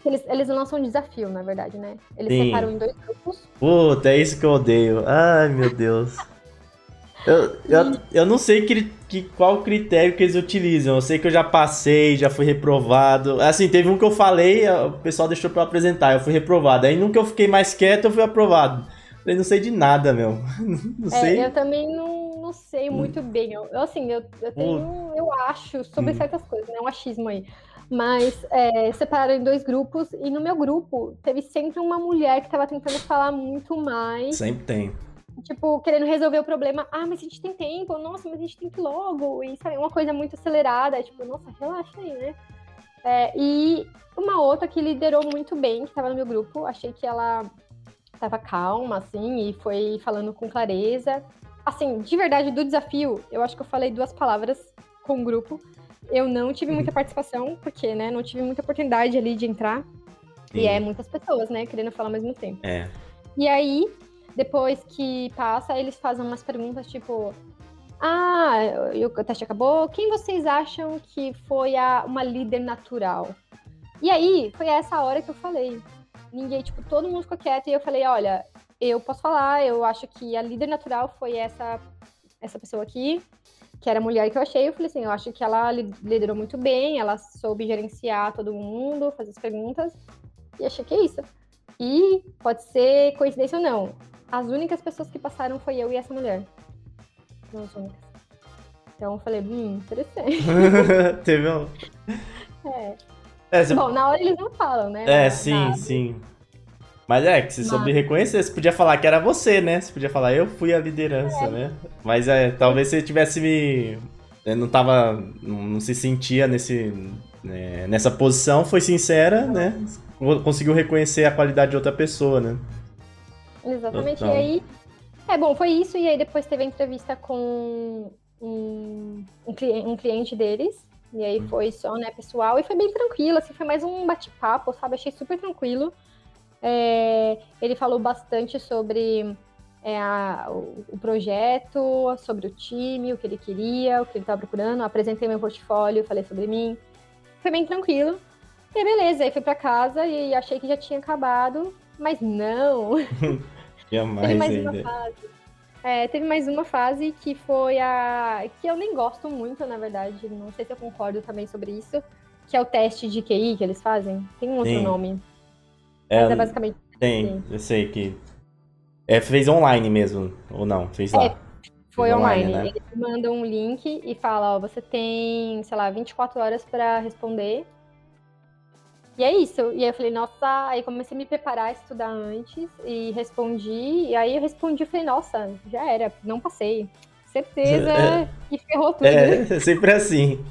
eles, eles lançam um desafio, na verdade, né? Eles Sim. separam em dois grupos. Puta, é isso que eu odeio. Ai, meu Deus. Eu, eu, eu não sei que, que, qual critério que eles utilizam. Eu sei que eu já passei, já fui reprovado. Assim, teve um que eu falei, o pessoal deixou pra eu apresentar, eu fui reprovado. Aí nunca eu fiquei mais quieto, eu fui aprovado. Eu não sei de nada, meu. Não é, sei. Eu também não, não sei muito bem. Eu, assim, eu, eu tenho, eu acho sobre hum. certas coisas, né? Um achismo aí. Mas é, separaram em dois grupos, e no meu grupo teve sempre uma mulher que tava tentando falar muito mais. Sempre tem. Tipo, querendo resolver o problema. Ah, mas a gente tem tempo. Nossa, mas a gente tem que logo. E sabe, uma coisa muito acelerada. Tipo, nossa, relaxa aí, né? É, e uma outra que liderou muito bem, que estava no meu grupo. Achei que ela estava calma, assim, e foi falando com clareza. Assim, de verdade, do desafio, eu acho que eu falei duas palavras com o grupo. Eu não tive muita participação, porque, né, não tive muita oportunidade ali de entrar. Sim. E é muitas pessoas, né, querendo falar ao mesmo tempo. É. E aí, depois que passa, eles fazem umas perguntas tipo: Ah, o teste acabou. Quem vocês acham que foi a, uma líder natural? E aí, foi essa hora que eu falei ninguém, tipo, todo mundo ficou quieto e eu falei, olha, eu posso falar, eu acho que a líder natural foi essa essa pessoa aqui, que era a mulher que eu achei, eu falei assim, eu acho que ela liderou muito bem, ela soube gerenciar todo mundo, fazer as perguntas, e achei que é isso. E pode ser coincidência ou não, as únicas pessoas que passaram foi eu e essa mulher. Não as únicas. Então eu falei, hum, interessante. Teve um... É. É. Bom, na hora eles não falam, né? É, sim, sim. Mas é, que você Mas... soube reconhecer, você podia falar que era você, né? Você podia falar, eu fui a liderança, é. né? Mas é, talvez você tivesse me. Né, não tava. Não se sentia nesse, né, nessa posição, foi sincera, né? Conseguiu reconhecer a qualidade de outra pessoa, né? Exatamente. Então... E aí. É bom, foi isso, e aí depois teve a entrevista com um, um, um cliente deles. E aí uhum. foi só, né, pessoal, e foi bem tranquilo, assim, foi mais um bate-papo, sabe? Achei super tranquilo. É, ele falou bastante sobre é, a, o, projeto, sobre o time, o que ele queria, o que ele estava procurando. apresentei meu portfólio, falei sobre mim. Foi bem tranquilo. E beleza, aí fui para casa e achei que já tinha acabado, mas não. Jamais mais ainda. uma fase. É, teve mais uma fase que foi a. que eu nem gosto muito, na verdade. Não sei se eu concordo também sobre isso. Que é o teste de QI que eles fazem. Tem um outro Sim. nome. É, Mas é basicamente. Tem, eu sei que. É, fez online mesmo, ou não? Fez lá. É, foi online. online né? Eles mandam um link e fala, ó, você tem, sei lá, 24 horas para responder. E é isso. E aí eu falei, nossa, aí comecei a me preparar, estudar antes e respondi. E aí eu respondi e falei, nossa, já era, não passei. Certeza é, que ferrou tudo. É, é sempre assim.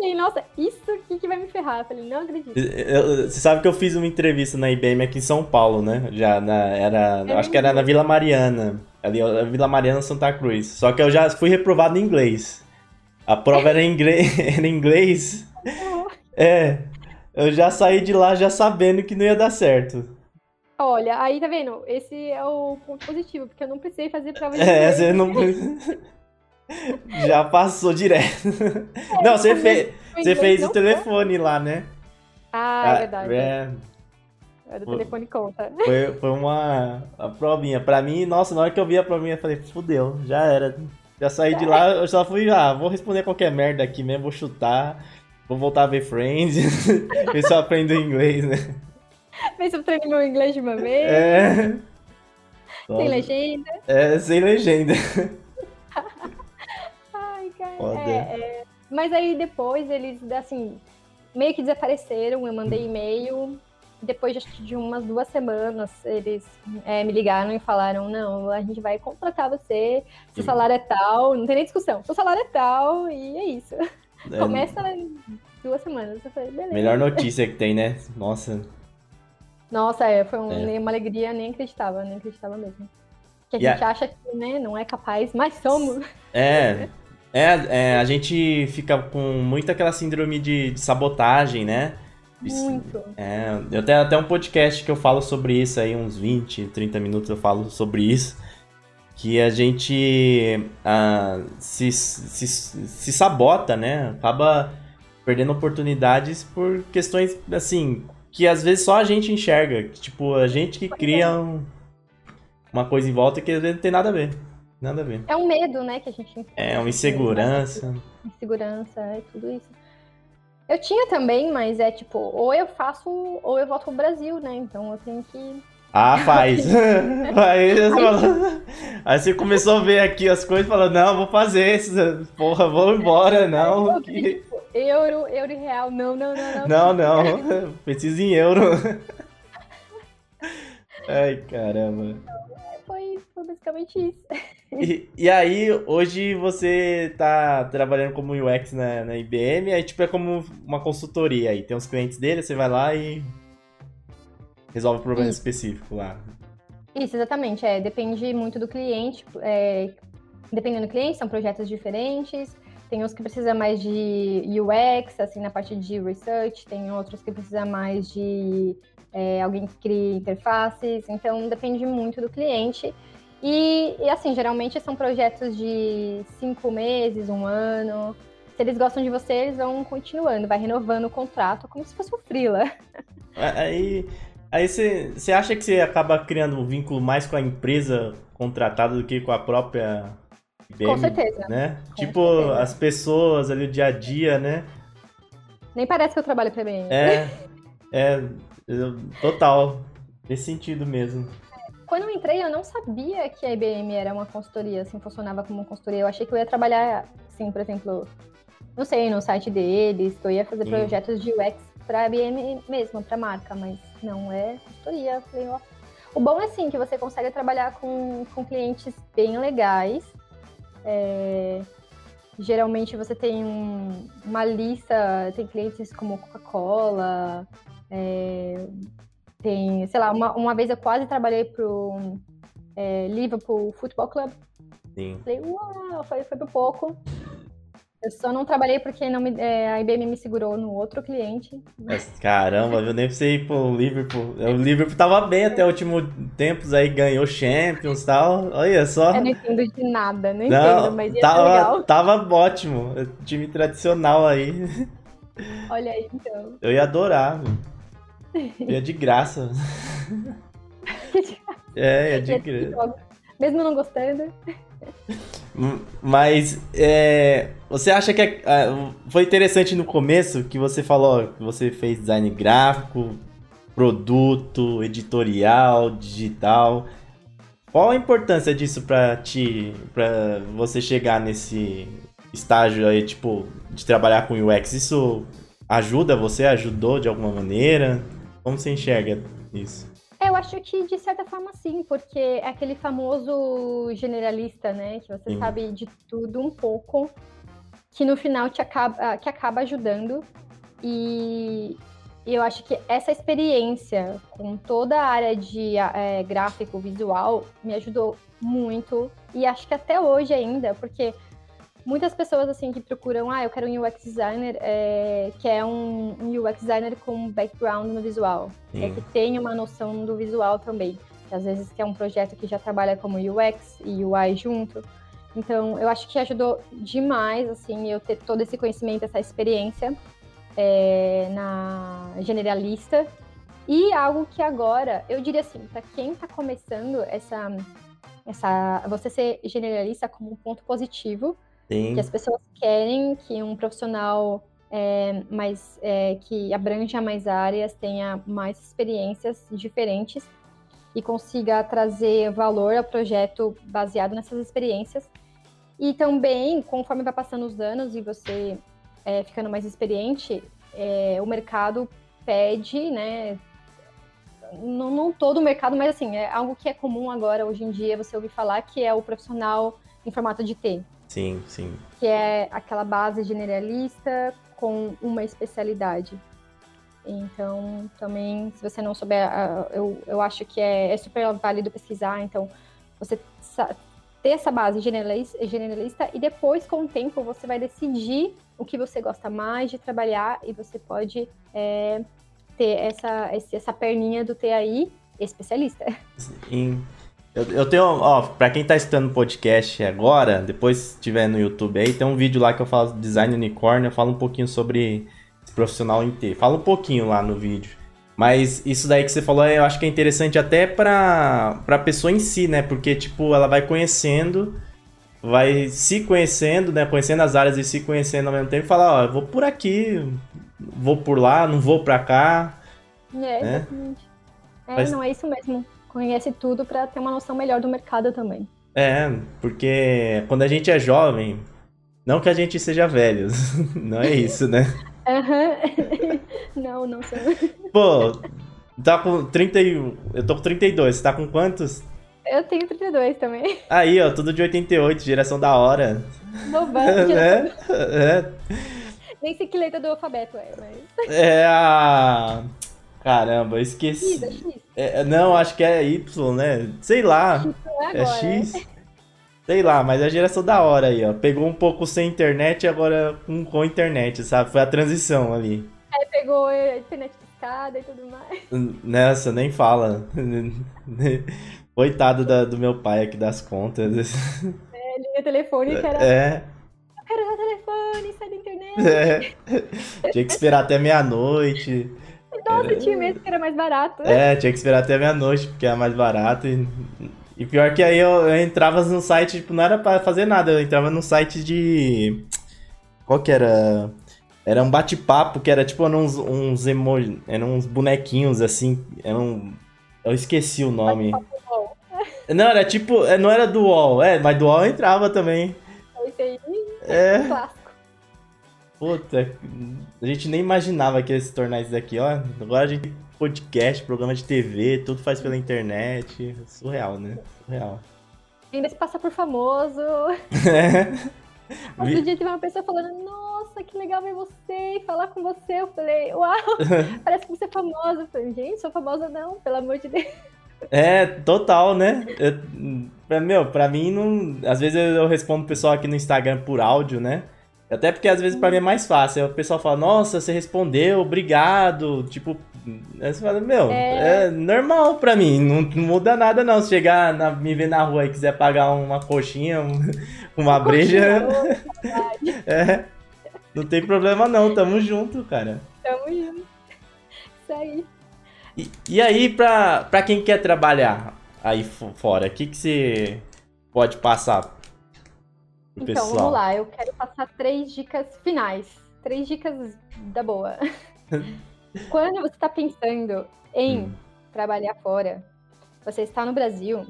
Falei, nossa, isso aqui que vai me ferrar. Falei, não acredito. Você sabe que eu fiz uma entrevista na IBM aqui em São Paulo, né? Já na, era, é acho que era na Vila Mariana. Ali, Vila Mariana Santa Cruz. Só que eu já fui reprovado em inglês. A prova era em inglês. Era em inglês. É. Eu já saí de lá já sabendo que não ia dar certo. Olha, aí tá vendo? Esse é o ponto positivo, porque eu não precisei fazer prova de É, você não Já passou direto. É, não, você, fe... você fez o telefone lá, né? Ah, é ah, verdade. É... O telefone conta. Foi, foi uma, uma provinha. Pra mim, nossa, na hora que eu vi a provinha, eu falei, fudeu, já era. Já saí de lá, eu só fui, ah, vou responder qualquer merda aqui mesmo, vou chutar. Vou voltar a ver Friends. ver se eu aprendo inglês, né? Ver se eu treino meu inglês de uma vez. É. Sem legenda. É, sem legenda. Cara. É, é. Mas aí depois eles, assim, meio que desapareceram. Eu mandei e-mail. Depois de, de umas duas semanas, eles é, me ligaram e falaram: Não, a gente vai contratar você. Seu salário é tal. Não tem nem discussão. Seu salário é tal. E é isso. É. Começa em duas semanas. Eu falei, beleza. Melhor notícia que tem, né? Nossa. Nossa, é, foi um, é. uma alegria, nem acreditava, nem acreditava mesmo. Que a e gente acha que né, não é capaz, mas somos. É, é, é, a gente fica com muito aquela síndrome de, de sabotagem, né? Muito. É, eu tenho até um podcast que eu falo sobre isso aí, uns 20, 30 minutos eu falo sobre isso que a gente uh, se, se, se sabota, né? Acaba perdendo oportunidades por questões, assim, que às vezes só a gente enxerga. Tipo, a gente que cria é. um, uma coisa em volta que às vezes não tem nada a ver. Nada a ver. É um medo, né, que a gente... É, uma insegurança. Insegurança, é tudo isso. Eu tinha também, mas é tipo, ou eu faço, ou eu volto pro Brasil, né? Então eu tenho que Ah, faz. aí, você falou... aí você começou a ver aqui as coisas e falou, não, vou fazer isso. Porra, vou embora, não. Que... Euro, euro e real, não, não, não, não. Não, não. Preciso em euro. Ai, caramba. Basicamente isso. E, e, aí, hoje você tá trabalhando como UX na, na IBM, aí tipo é como uma consultoria aí. Tem uns clientes dele, você vai lá e resolve um problema isso. específico lá. Isso, exatamente. É, depende muito do cliente. É, dependendo do cliente, são projetos diferentes. Tem uns que precisam mais de UX, assim, na parte de research. Tem outros que precisam mais de é, alguém que crie interfaces. Então, depende muito do cliente. E, e, assim, geralmente são projetos de cinco meses, um ano. Se eles gostam de você, eles vão continuando, vai renovando o contrato como se fosse um freela. Aí, aí você, você acha que você acaba criando um vínculo mais com a empresa contratada do que com a própria IBM? Com certeza. Né? Com tipo, certeza. as pessoas ali, o dia a dia, né? Nem parece que eu trabalho pra IBM. É, é, total. Nesse sentido mesmo. Quando eu entrei, eu não sabia que a IBM era uma consultoria, assim, funcionava como uma consultoria. Eu achei que eu ia trabalhar, assim, por exemplo, não sei, no site deles, que eu ia fazer Sim. projetos de UX para a IBM mesmo, para marca, mas não é consultoria. Falei, ó. O bom é, assim, que você consegue trabalhar com, com clientes bem legais. É, geralmente você tem um, uma lista, tem clientes como Coca-Cola, é, tem, sei lá, uma, uma vez eu quase trabalhei pro é, Liverpool Football Club. Sim. Falei, uau, foi, foi por pouco. Eu só não trabalhei porque não me, é, a IBM me segurou no outro cliente. Mas, caramba, eu nem sei ir pro Liverpool. O Liverpool tava bem até o último tempos aí, ganhou Champions e tal. Olha só. Eu não entendo de nada, não, não entendo, mas ia tava, legal. Tava ótimo. Time tradicional aí. Olha aí, então. Eu ia adorar. É de graça. é, é de graça. Mesmo não gostando. Mas é, você acha que é, é, foi interessante no começo que você falou que você fez design gráfico, produto, editorial, digital. Qual a importância disso para ti, para você chegar nesse estágio aí, tipo, de trabalhar com UX? Isso ajuda você? Ajudou de alguma maneira? Como você enxerga isso? É, eu acho que de certa forma sim, porque é aquele famoso generalista, né? Que você sim. sabe de tudo um pouco, que no final te acaba, que acaba ajudando. E eu acho que essa experiência com toda a área de é, gráfico, visual, me ajudou muito. E acho que até hoje ainda, porque muitas pessoas assim que procuram, ah, eu quero um UX designer é, que é um, um, UX designer com background no visual, é que tem uma noção do visual também. Às vezes que é um projeto que já trabalha como UX e UI junto. Então, eu acho que ajudou demais, assim, eu ter todo esse conhecimento, essa experiência é, na generalista. E algo que agora, eu diria assim, para quem está começando essa, essa, você ser generalista como um ponto positivo, Sim. Que as pessoas querem que um profissional é, mais, é, que abranja mais áreas, tenha mais experiências diferentes e consiga trazer valor ao projeto baseado nessas experiências. E também, conforme vai passando os anos e você é, ficando mais experiente, é, o mercado pede, né? Não, não, todo o mercado, mas assim, é algo que é comum agora, hoje em dia, você ouvir falar, que é o profissional em formato de T. Sim, sim. Que é aquela base generalista com uma especialidade. Então, também, se você não souber, eu, eu acho que é, é super válido pesquisar. Então, você ter essa base generalista, generalista e depois, com o tempo, você vai decidir o que você gosta mais de trabalhar e você pode é, ter essa, essa perninha do TAI especialista. Sim. Eu, eu tenho, ó, pra quem tá escutando o podcast agora, depois se tiver no YouTube aí, tem um vídeo lá que eu falo design unicórnio, eu falo um pouquinho sobre esse profissional em T. Fala um pouquinho lá no vídeo. Mas isso daí que você falou, eu acho que é interessante até pra, pra pessoa em si, né? Porque, tipo, ela vai conhecendo, vai se conhecendo, né? Conhecendo as áreas e se conhecendo ao mesmo tempo e falar, ó, eu vou por aqui, vou por lá, não vou pra cá. É, né? exatamente. É, Mas... não, é isso mesmo. Conhece tudo para ter uma noção melhor do mercado também. É, porque quando a gente é jovem, não que a gente seja velho, não é isso, né? Uhum. não, não sou. Pô, tá com 30 Eu tô com 32, você tá com quantos? Eu tenho 32 também. Aí, ó, tudo de 88, geração da hora. Bobão, é, é. Nem sei que letra do alfabeto é, mas. É a. Caramba, eu esqueci. X, é X. É, não, acho que é Y, né? Sei lá. É agora. É X. Sei lá, mas é a geração da hora aí, ó. Pegou um pouco sem internet e agora com, com internet, sabe? Foi a transição ali. Aí pegou a internet de escada e tudo mais. Nessa, nem fala. Coitado da- do meu pai aqui das contas. É, linha telefônica era. É, Eu quero usar telefone, sai da internet. é. Tinha que esperar até meia-noite. Nossa, tinha mesmo que era mais barato. É, tinha que esperar até meia-noite, porque era mais barato. E, e pior que aí eu, eu entrava no site, tipo, não era pra fazer nada, eu entrava no site de. Qual que era? Era um bate-papo que era tipo uns, uns emoji, eram uns bonequinhos assim, eram. Eu esqueci o nome. Bom, Não, era tipo. é, Não era do UOL, é, mas do UOL eu entrava também. esse aí É. clássico. Puta, a gente nem imaginava que ia se tornar isso daqui, ó. Agora a gente tem podcast, programa de TV, tudo faz pela internet. Surreal, né? Surreal. Ainda se passa por famoso. Outro Vi- dia teve uma pessoa falando, nossa, que legal ver você e falar com você. Eu falei, uau, parece que você é famosa. Eu falei, gente, sou famosa não, pelo amor de Deus. É, total, né? Eu- pra, meu, pra mim, não, às vezes eu, eu respondo o pessoal aqui no Instagram por áudio, né? Até porque às vezes pra mim é mais fácil. O pessoal fala, nossa, você respondeu, obrigado. Tipo, aí você fala, meu, é, É. normal pra mim, não, não muda nada não. Se chegar, na- me ver na rua e quiser pagar uma coxinha, um- uma breja, Coxinha, é, não tem problema não, tamo junto, cara. Tamo junto. Isso aí. E, e aí, pra, pra quem quer trabalhar aí fo- fora, o que, que você pode passar Então, pessoal? vamos lá. Eu quero passar três dicas finais. Três dicas da boa. Quando você está pensando em Hum. trabalhar fora, você está no Brasil,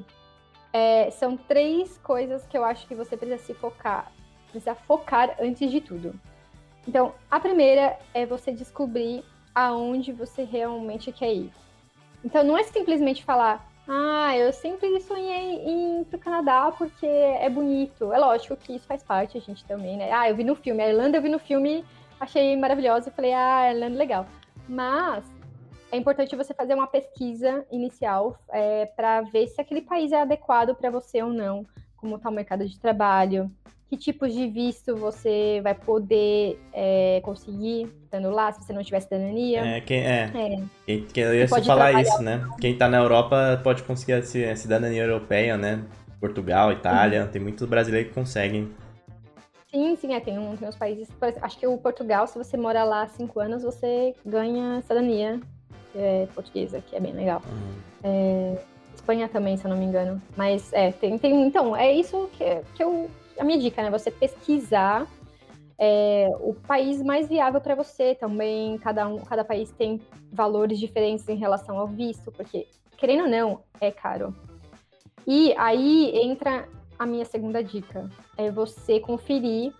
é, são três coisas que eu acho que você precisa se focar. Precisa focar antes de tudo. Então, a primeira é você descobrir aonde você realmente quer ir. Então, não é simplesmente falar, ah, eu sempre sonhei em ir pro Canadá porque é bonito. É lógico que isso faz parte, a gente também, né? Ah, eu vi no filme, a Irlanda eu vi no filme, achei maravilhosa e falei, ah, Irlanda legal. Mas é importante você fazer uma pesquisa inicial é, para ver se aquele país é adequado para você ou não, como está o mercado de trabalho, que tipos de visto você vai poder é, conseguir estando lá, se você não tiver cidadania. É, quem, é, É, quem, quem, eu ia falar isso, né? Quem tá na Europa pode conseguir a ci- a cidadania europeia, né? Portugal, Itália, tem muitos brasileiros que conseguem. Sim, sim, é, tem, um, tem uns países. exemplo, Acho que o Portugal, se você mora lá há cinco anos, você ganha cidadania é, portuguesa, que é bem legal. Hum, Espanha também, se eu não me engano. Mas é, tem, tem então, é isso que, que eu. A minha dica, né? Você pesquisar é, o país mais viável para você também. Cada, um, cada país tem valores diferentes em relação ao visto, porque, querendo ou não, é caro. E aí entra a minha segunda dica. É você conferir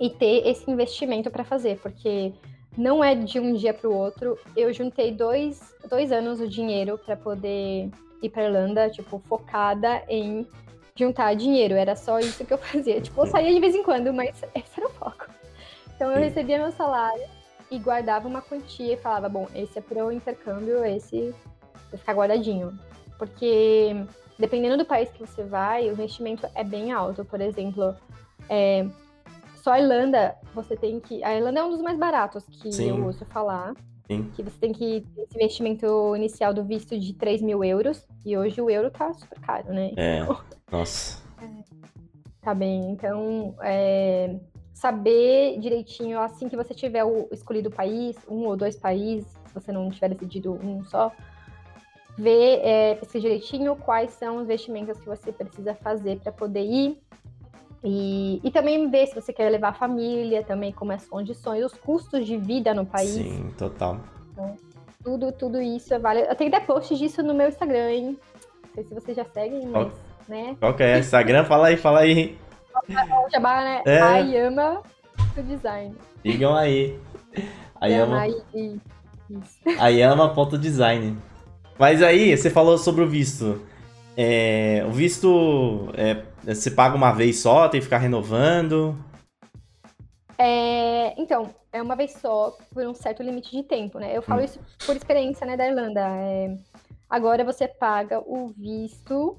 e ter esse investimento para fazer, porque não é de um dia para o outro. Eu juntei dois, dois anos o dinheiro para poder ir para Irlanda, tipo, focada em juntar dinheiro. Era só isso que eu fazia. Tipo, eu saía de vez em quando, mas esse era o foco. Então eu recebia meu salário e guardava uma quantia e falava, bom, esse é para o intercâmbio, esse vai ficar guardadinho. Porque dependendo do país que você vai, o investimento é bem alto. Por exemplo, é, só a Irlanda, você tem que. A Irlanda é um dos mais baratos que Sim. eu ouço falar. Sim. Que você tem que ter esse investimento inicial do visto de 3 mil euros. E hoje o euro tá super caro, né? É, nossa. Tá bem. Então, é, saber direitinho, assim que você tiver o escolhido o país, um ou dois países, se você não tiver decidido um só, ver, é, pesquisar direitinho quais são os investimentos que você precisa fazer para poder ir. E, e também ver se você quer levar a família, também como as condições, os custos de vida no país. Sim, total. Tudo, tudo isso é válido. Eu tenho até post disso no meu Instagram, hein? Não sei se vocês já seguem, mas, né? Qual que é? Instagram? Fala aí, fala aí. Jabá, né? É. Ayama do design. Sigam aí. Ayama. Ayama.design. Mas aí, você falou sobre o visto. É, o visto, é, você paga uma vez só, tem que ficar renovando. É, então, é uma vez só, por um certo limite de tempo, né? Eu falo Hum. isso por experiência, né, da Irlanda. É, agora você paga o visto.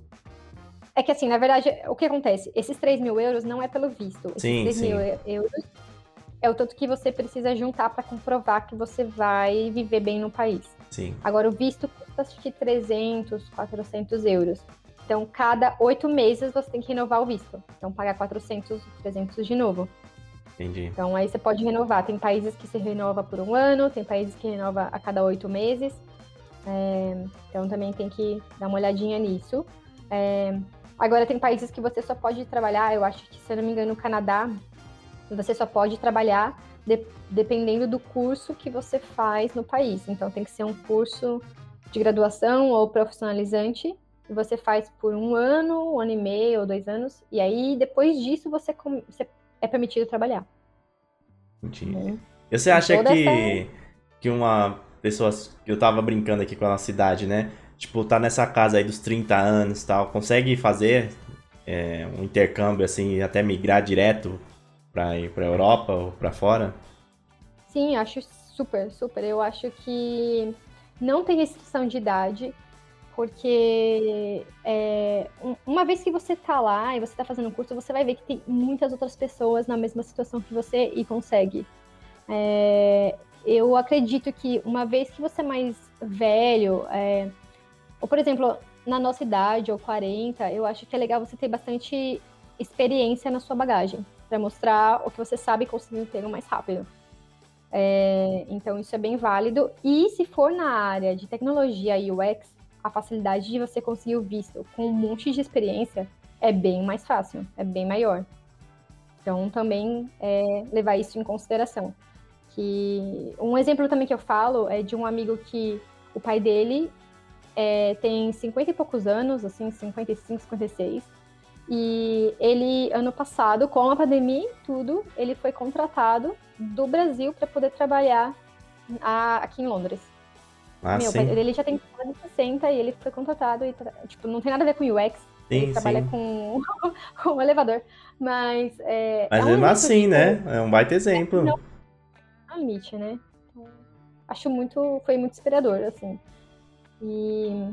É que assim, na verdade, o que acontece? Esses 3 mil euros não é pelo visto. Esses Sim, 3 sim. mil euros é o tanto que você precisa juntar para comprovar que você vai viver bem no país. Sim, Agora, o visto custa acho que 300, 400 euros. Então, cada oito meses você tem que renovar o visto. Então, pagar 400, 300 de novo. entendi. Então, aí você pode renovar. Tem países que se renova por um ano, tem países que renova a cada oito meses. É, então, também tem que dar uma olhadinha nisso. É, agora, tem países que você só pode trabalhar, eu acho que, se eu não me engano, no Canadá, você só pode trabalhar de- dependendo do curso que você faz no país. Então, tem que ser um curso de graduação ou profissionalizante. E você faz por um ano, um ano e meio ou dois anos. E aí, depois disso, você, com- você é permitido trabalhar. entendi. né? Você acha que, que uma pessoa. Eu tava brincando aqui com a nossa idade, né? Tipo, tá nessa casa aí dos 30 anos tal, consegue fazer é, um intercâmbio assim, até migrar direto pra ir pra Europa ou pra fora? Sim, acho super, super. Eu acho que não tem restrição de idade, porque é, um- uma vez que você tá lá e você tá fazendo o curso, você vai ver que tem muitas outras pessoas na mesma situação que você e consegue. É, eu acredito que uma vez que você é mais velho, é, ou por exemplo, na nossa idade, ou 40, eu acho que é legal você ter bastante experiência na sua bagagem, para mostrar o que você sabe conseguir um emprego mais rápido. É, então, isso é bem válido. E se for na área de tecnologia e UX, a facilidade de você conseguir o visto com um monte de experiência é bem mais fácil, é bem maior. Então, também é, levar isso em consideração. Que um exemplo também que eu falo é de um amigo que o pai dele é, tem 50 e poucos anos, assim, 55, 56. E ele, ano passado, com a pandemia e tudo, ele foi contratado do Brasil para poder trabalhar a- aqui em Londres. Ah, Meu, sim. ele já tem quase 60 e ele foi contratado e, tipo, não tem nada a ver com UX. ele Sim, trabalha sim. com, com o elevador. Mas é. Mas é um mesmo assim, de- né? É um baita exemplo. Não. a limite, né? Então, acho muito, foi muito inspirador, assim. E,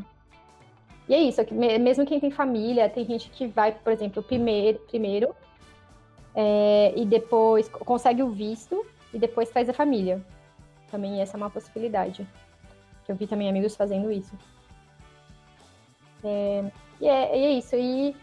e é isso, é mesmo quem tem família, tem gente que vai, por exemplo, primeiro, primeiro é, e depois co- consegue o visto e depois traz a família. Também essa é uma possibilidade. Eu vi também amigos fazendo isso. É, e, é, e é isso. E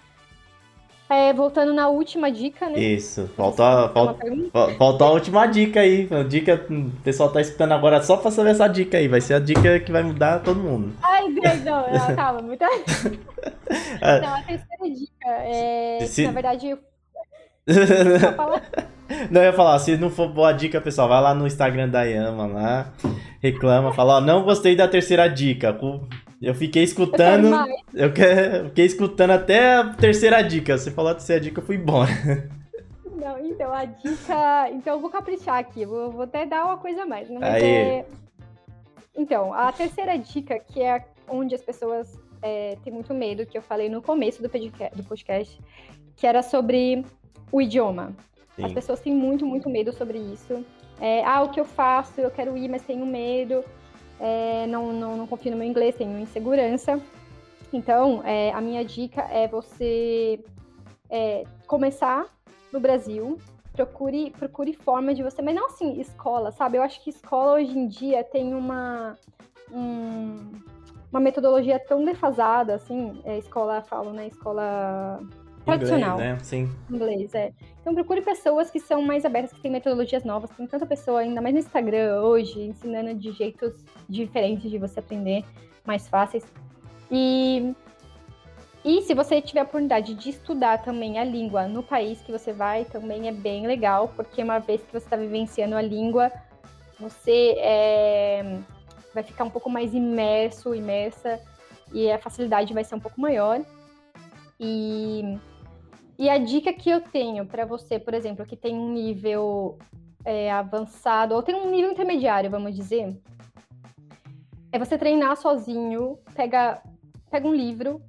é, voltando na última dica, né? Isso. Faltou, faltou, pergunta? faltou a última dica aí. A dica, o pessoal tá escutando agora só pra saber essa dica aí. Vai ser a dica que vai mudar todo mundo. Ai, Deus, não, calma, muita. Não, a terceira dica é. Se- Na verdade, eu. Não, eu ia falar, se não for boa dica, pessoal, vai lá no Instagram da Yama lá, reclama, fala, ó, não gostei da terceira dica. Eu fiquei escutando, eu eu fiquei escutando até a terceira dica. Você falou a terceira dica, eu fui embora. Não, então a dica. Então eu vou caprichar aqui, vou, vou até dar uma coisa a mais. Né? Mas Aí. é- Então, a terceira dica, que é onde as pessoas é, têm muito medo, que eu falei no começo do podcast, que era sobre o idioma. As Sim. pessoas têm muito, muito medo sobre isso. É, ah, o que eu faço? Eu quero ir, mas tenho medo. É, não, não, não confio no meu inglês, tenho insegurança. Então, é, a minha dica é você é, começar no Brasil. Procure, procure forma de você, mas não assim, escola, sabe? Eu acho que escola hoje em dia tem uma, um- uma metodologia tão defasada, assim, é, escola, falo, né? Escola tradicional Inglês, né? Sim. inglês, é. Então procure pessoas que são mais abertas, que têm metodologias novas. Tem tanta pessoa, ainda mais no Instagram hoje, ensinando de jeitos diferentes de você aprender, mais fáceis. E, e se você tiver a oportunidade de estudar também a língua no país que você vai, também é bem legal, porque uma vez que você está vivenciando a língua, você é, vai ficar um pouco mais imerso, imersa, e a facilidade vai ser um pouco maior. E, e a dica que eu tenho para você, por exemplo, que tem um nível é, avançado, ou tem um nível intermediário, vamos dizer, é você treinar sozinho, pega, pega um livro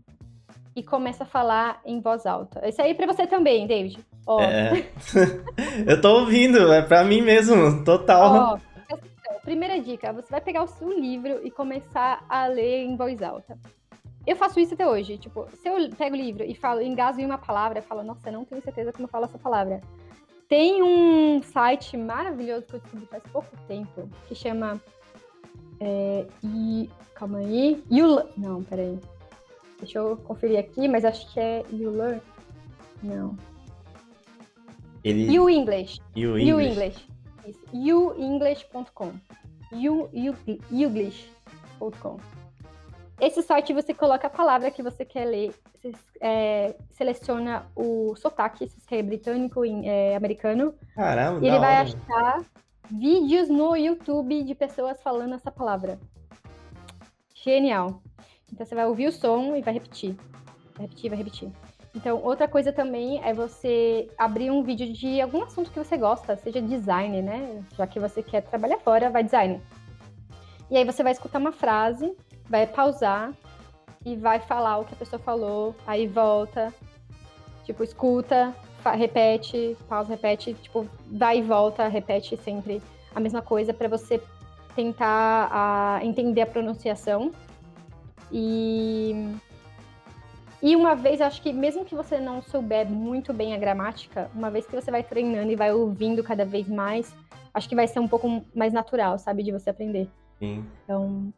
e começa a falar em voz alta. Isso aí é para você também, David. Ó. É. eu tô ouvindo, é para mim mesmo, total. Ó, primeira dica, você vai pegar o seu livro e começar a ler em voz alta. Eu faço isso até hoje. Tipo, se eu pego o livro e falo, engasgo em uma palavra, eu falo, nossa, eu não tenho certeza como eu falo essa palavra. Tem um site maravilhoso que eu descobri faz pouco tempo, que chama. É, e, calma aí. You, não, peraí. Deixa eu conferir aqui, mas acho que é You Learn. Não. Ele... You English. You English. You English. YouEnglish.com. YouEnglish.com. Esse site você coloca a palavra que você quer ler, você, é, seleciona o sotaque, se é britânico, é, americano. Caramba, e ele vai achar vídeos no YouTube de pessoas falando essa palavra. Genial. Então você vai ouvir o som e vai repetir. Vai repetir, vai repetir. Então, outra coisa também é você abrir um vídeo de algum assunto que você gosta, seja design, né? Já que você quer trabalhar fora, vai design. E aí você vai escutar uma frase, vai pausar e vai falar o que a pessoa falou, aí volta, tipo, escuta, repete, pausa, repete, tipo, vai e volta, repete sempre a mesma coisa para você tentar a, entender a pronunciação. E e uma vez, acho que mesmo que você não souber muito bem a gramática, uma vez que você vai treinando e vai ouvindo cada vez mais, acho que vai ser um pouco mais natural, sabe, de você aprender. Sim. Então,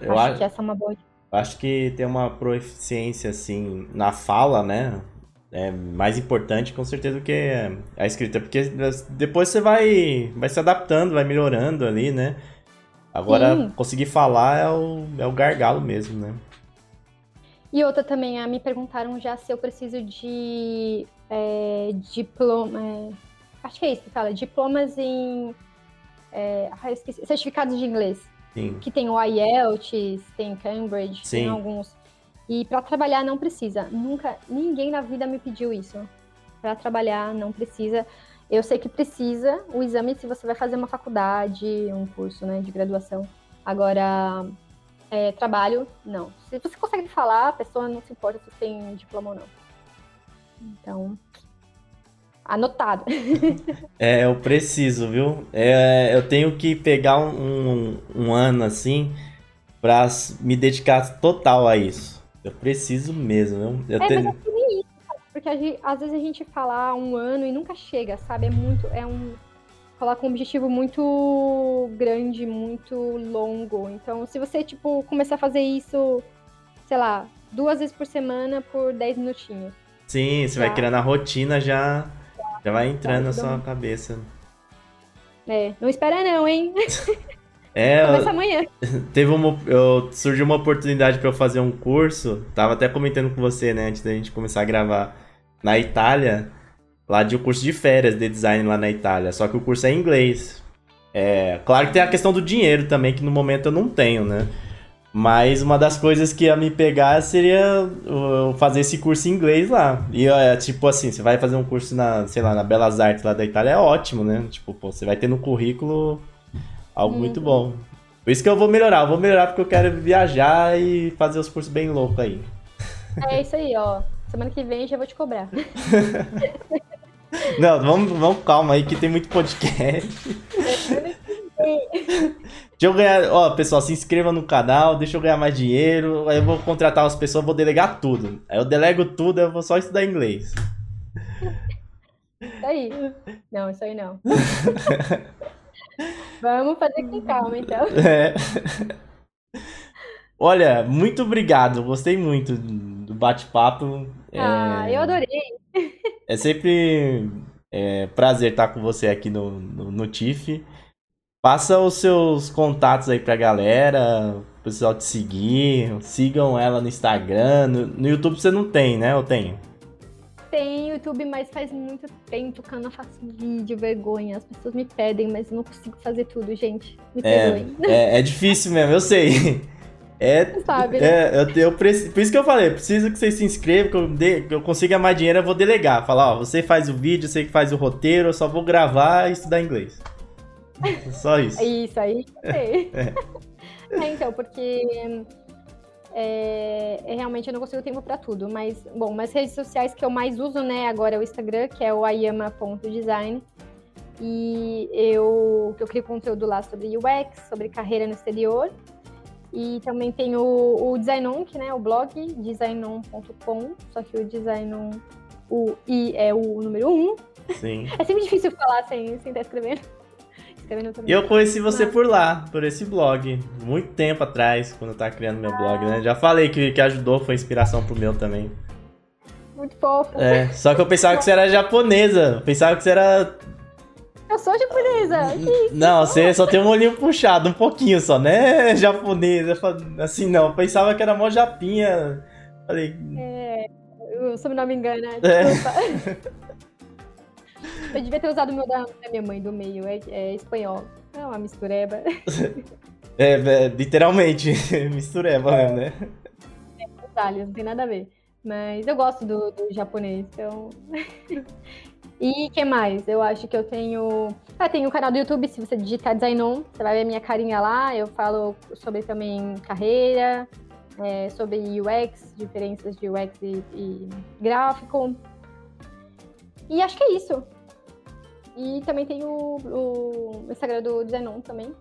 eu acho, acho que essa é uma boa. Acho que ter uma proficiência assim na fala, né? É mais importante com certeza do que a escrita, porque depois você vai vai se adaptando, vai melhorando ali, né? Agora Sim. conseguir falar é o, é o gargalo mesmo, né? E outra também, ah, me perguntaram já se eu preciso de é, diploma. É, acho que é isso que fala, diplomas em. É, ah, esqueci, certificados de inglês. Sim. Que tem o IELTS, tem Cambridge, Sim. tem alguns. E para trabalhar não precisa. Nunca, ninguém na vida me pediu isso. Para trabalhar não precisa. Eu sei que precisa o exame se você vai fazer uma faculdade, um curso né, de graduação. Agora, é, trabalho, não. Se você consegue falar, a pessoa não se importa se você tem diploma ou não. Então, anotado. é, eu preciso, viu? É, eu tenho que pegar um, um, um ano assim para me dedicar total a isso. Eu preciso mesmo. Eu, eu é, tenho... mas é isso, porque gente, às vezes a gente fala um ano e nunca chega, sabe? É muito, é um coloca um objetivo muito grande, muito longo. Então, se você, tipo, começar a fazer isso, sei lá, duas vezes por semana por 10 minutinhos. Sim, você já. vai criando a rotina já. Já vai entrando na sua cabeça. É, não espera não, hein? É, Começa amanhã. Teve uma, eu, surgiu uma oportunidade para eu fazer um curso. Tava até comentando com você, né, antes da gente começar a gravar na Itália lá de um curso de férias de design lá na Itália. Só que o curso é em inglês. É, claro que tem a questão do dinheiro também, que no momento eu não tenho, né? Mas uma das coisas que ia me pegar seria fazer esse curso em inglês lá. E é tipo assim, você vai fazer um curso na, sei lá, na Belas Artes lá da Itália, é ótimo, né? Tipo, pô, você vai ter no currículo algo uhum. muito bom. Por isso que eu vou melhorar, eu vou melhorar porque eu quero viajar e fazer os cursos bem loucos aí. É isso aí, ó. Semana que vem já vou te cobrar. Não, vamos, vamos calma aí que tem muito podcast. deixa eu ganhar, ó, pessoal, se inscreva no canal, deixa eu ganhar mais dinheiro, aí eu vou contratar as pessoas, vou delegar tudo. Aí eu delego tudo, eu vou só estudar inglês. Isso aí. Não, isso aí não. Vamos fazer com calma, então. É. Olha, muito obrigado, gostei muito do bate-papo. Ah, é... eu adorei. É sempre é, prazer estar com você aqui no, no, no TIFF. Passa os seus contatos aí pra galera, o pessoal te seguir, sigam ela no Instagram. No, no, YouTube você não tem, né? Eu tenho. tenho YouTube, mas faz muito tempo que eu não faço vídeo, vergonha. As pessoas me pedem, mas eu não consigo fazer tudo, gente. Me É, perdoem. é, é difícil mesmo, eu sei. É, Sabe, né? é eu, eu preciso, por isso que eu falei, preciso que vocês se inscrevam, que eu, dê- que eu consiga mais dinheiro, eu vou delegar. Falar, ó, você faz o vídeo, você que faz o roteiro, eu só vou gravar e estudar inglês. Só isso. Isso aí, sei. É, então, porque é, é, realmente eu não consigo tempo pra tudo. Mas, bom, mas redes sociais que eu mais uso, né, agora é o Instagram, que é o ayama.design. E eu, eu crio conteúdo lá sobre UX, sobre carreira no exterior. E também tem o, o Designon, que né, o blog, designon.com, só que o Designon, o I é o número 1. Sim. É sempre difícil falar sem estar sem tá escrevendo. Também. Eu conheci você por lá, por esse blog, muito tempo atrás, quando eu tava criando meu blog, né? Já falei que, que ajudou, foi inspiração pro meu também. Muito fofo. É, só que eu pensava que você era japonesa, eu pensava que você era Eu sou japonesa. Que Não, você só tem um olhinho puxado, um pouquinho só, né? Falo- Assim, não. Eu pensava que era mó japinha. Falei, o sobrenome engana. É. Eu devia ter usado o meu da, minha mãe do meio, é, é espanhol. É uma mistureba. é, é, literalmente, mistureba mesmo, né? Detalhes, não tem nada a ver. Mas eu gosto do, do japonês, então. E que mais? Eu acho que eu tenho. Ah, tem um canal do YouTube, se você digitar Designon, você vai ver minha carinha lá. Eu falo sobre também carreira, é, sobre UX, diferenças de UX e, e gráfico. E acho que é isso. E também tem o, o Instagram do Designon também.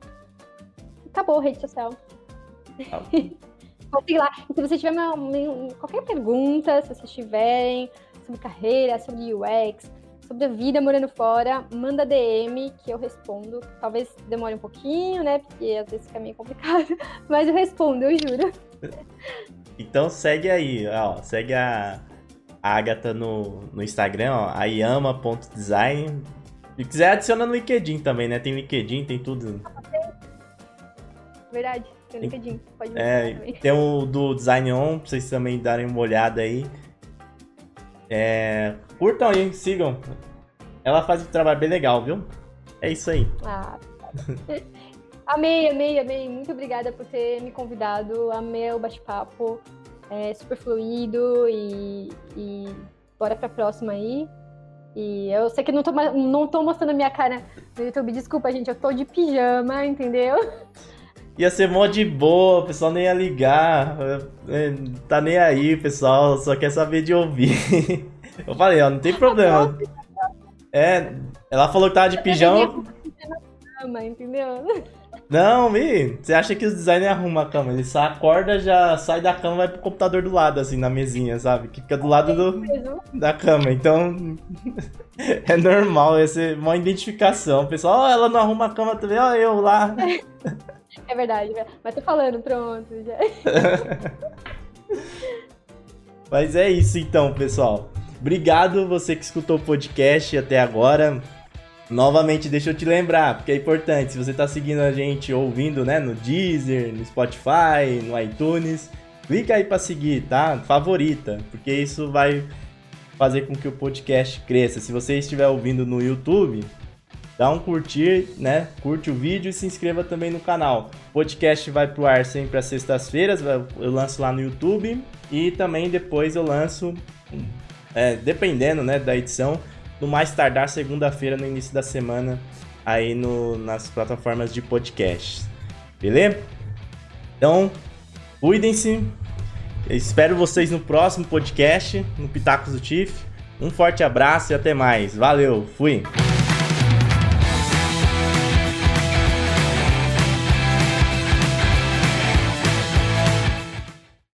Acabou a rede social. Ah. Pode ir lá. E se você tiver uma- uma- qualquer pergunta, se vocês tiverem sobre carreira, sobre UX, sobre a vida morando fora, manda DM que eu respondo. Talvez demore um pouquinho, né? Porque às vezes fica meio complicado. Mas eu respondo, eu juro. Então segue aí, ó. Segue a a Agatha no, no Instagram, ó. ayama.design. Se quiser, adiciona no LinkedIn também, né? Tem LinkedIn, tem tudo. Verdade. Tem o LinkedIn. Pode É, tem o do Design On, pra vocês também darem uma olhada aí. É, curtam aí, sigam. Ela faz um trabalho bem legal, viu? É isso aí. Ah, amei, amei, amei. Muito obrigada por ter me convidado. Amei o bate-papo. É super fluido e, e bora pra próxima aí. E eu sei que não tô, não tô mostrando a minha cara no YouTube. Desculpa, gente. Eu tô de pijama, entendeu? Ia ser mó de boa, o pessoal nem ia ligar. é, Tá nem aí, pessoal só quer saber de ouvir. Eu falei, ó, não tem problema. É, ela falou que tava de pijama. Pijama, entendeu? Não, Mi, você acha que os designers arrumam a cama? Ele só acorda, já sai da cama e vai pro computador do lado, assim, na mesinha, sabe? Que fica do lado do, da cama. Então, é normal, essa é uma identificação. O pessoal, ó, ela não arruma a cama também, ó, eu lá. É verdade, mas tô falando, pronto. Já. Mas é isso então, pessoal. Obrigado você que escutou o podcast até agora. Novamente, deixa eu te lembrar, porque é importante, se você tá seguindo a gente ouvindo, né, no Deezer, no Spotify, no iTunes, clica aí pra seguir, tá? Favorita, porque isso vai fazer com que o podcast cresça. Se você estiver ouvindo no YouTube, dá um curtir, né? Curte o vídeo e se inscreva também no canal. O podcast vai pro ar sempre às sextas-feiras, eu lanço lá no YouTube e também depois eu lanço, é, dependendo, né, da edição, no mais tardar segunda-feira no início da semana aí no, nas plataformas de podcast. Beleza? Então, cuidem-se. Espero vocês no próximo podcast, no Pitacos do Tiff. Um forte abraço e até mais. Valeu, fui!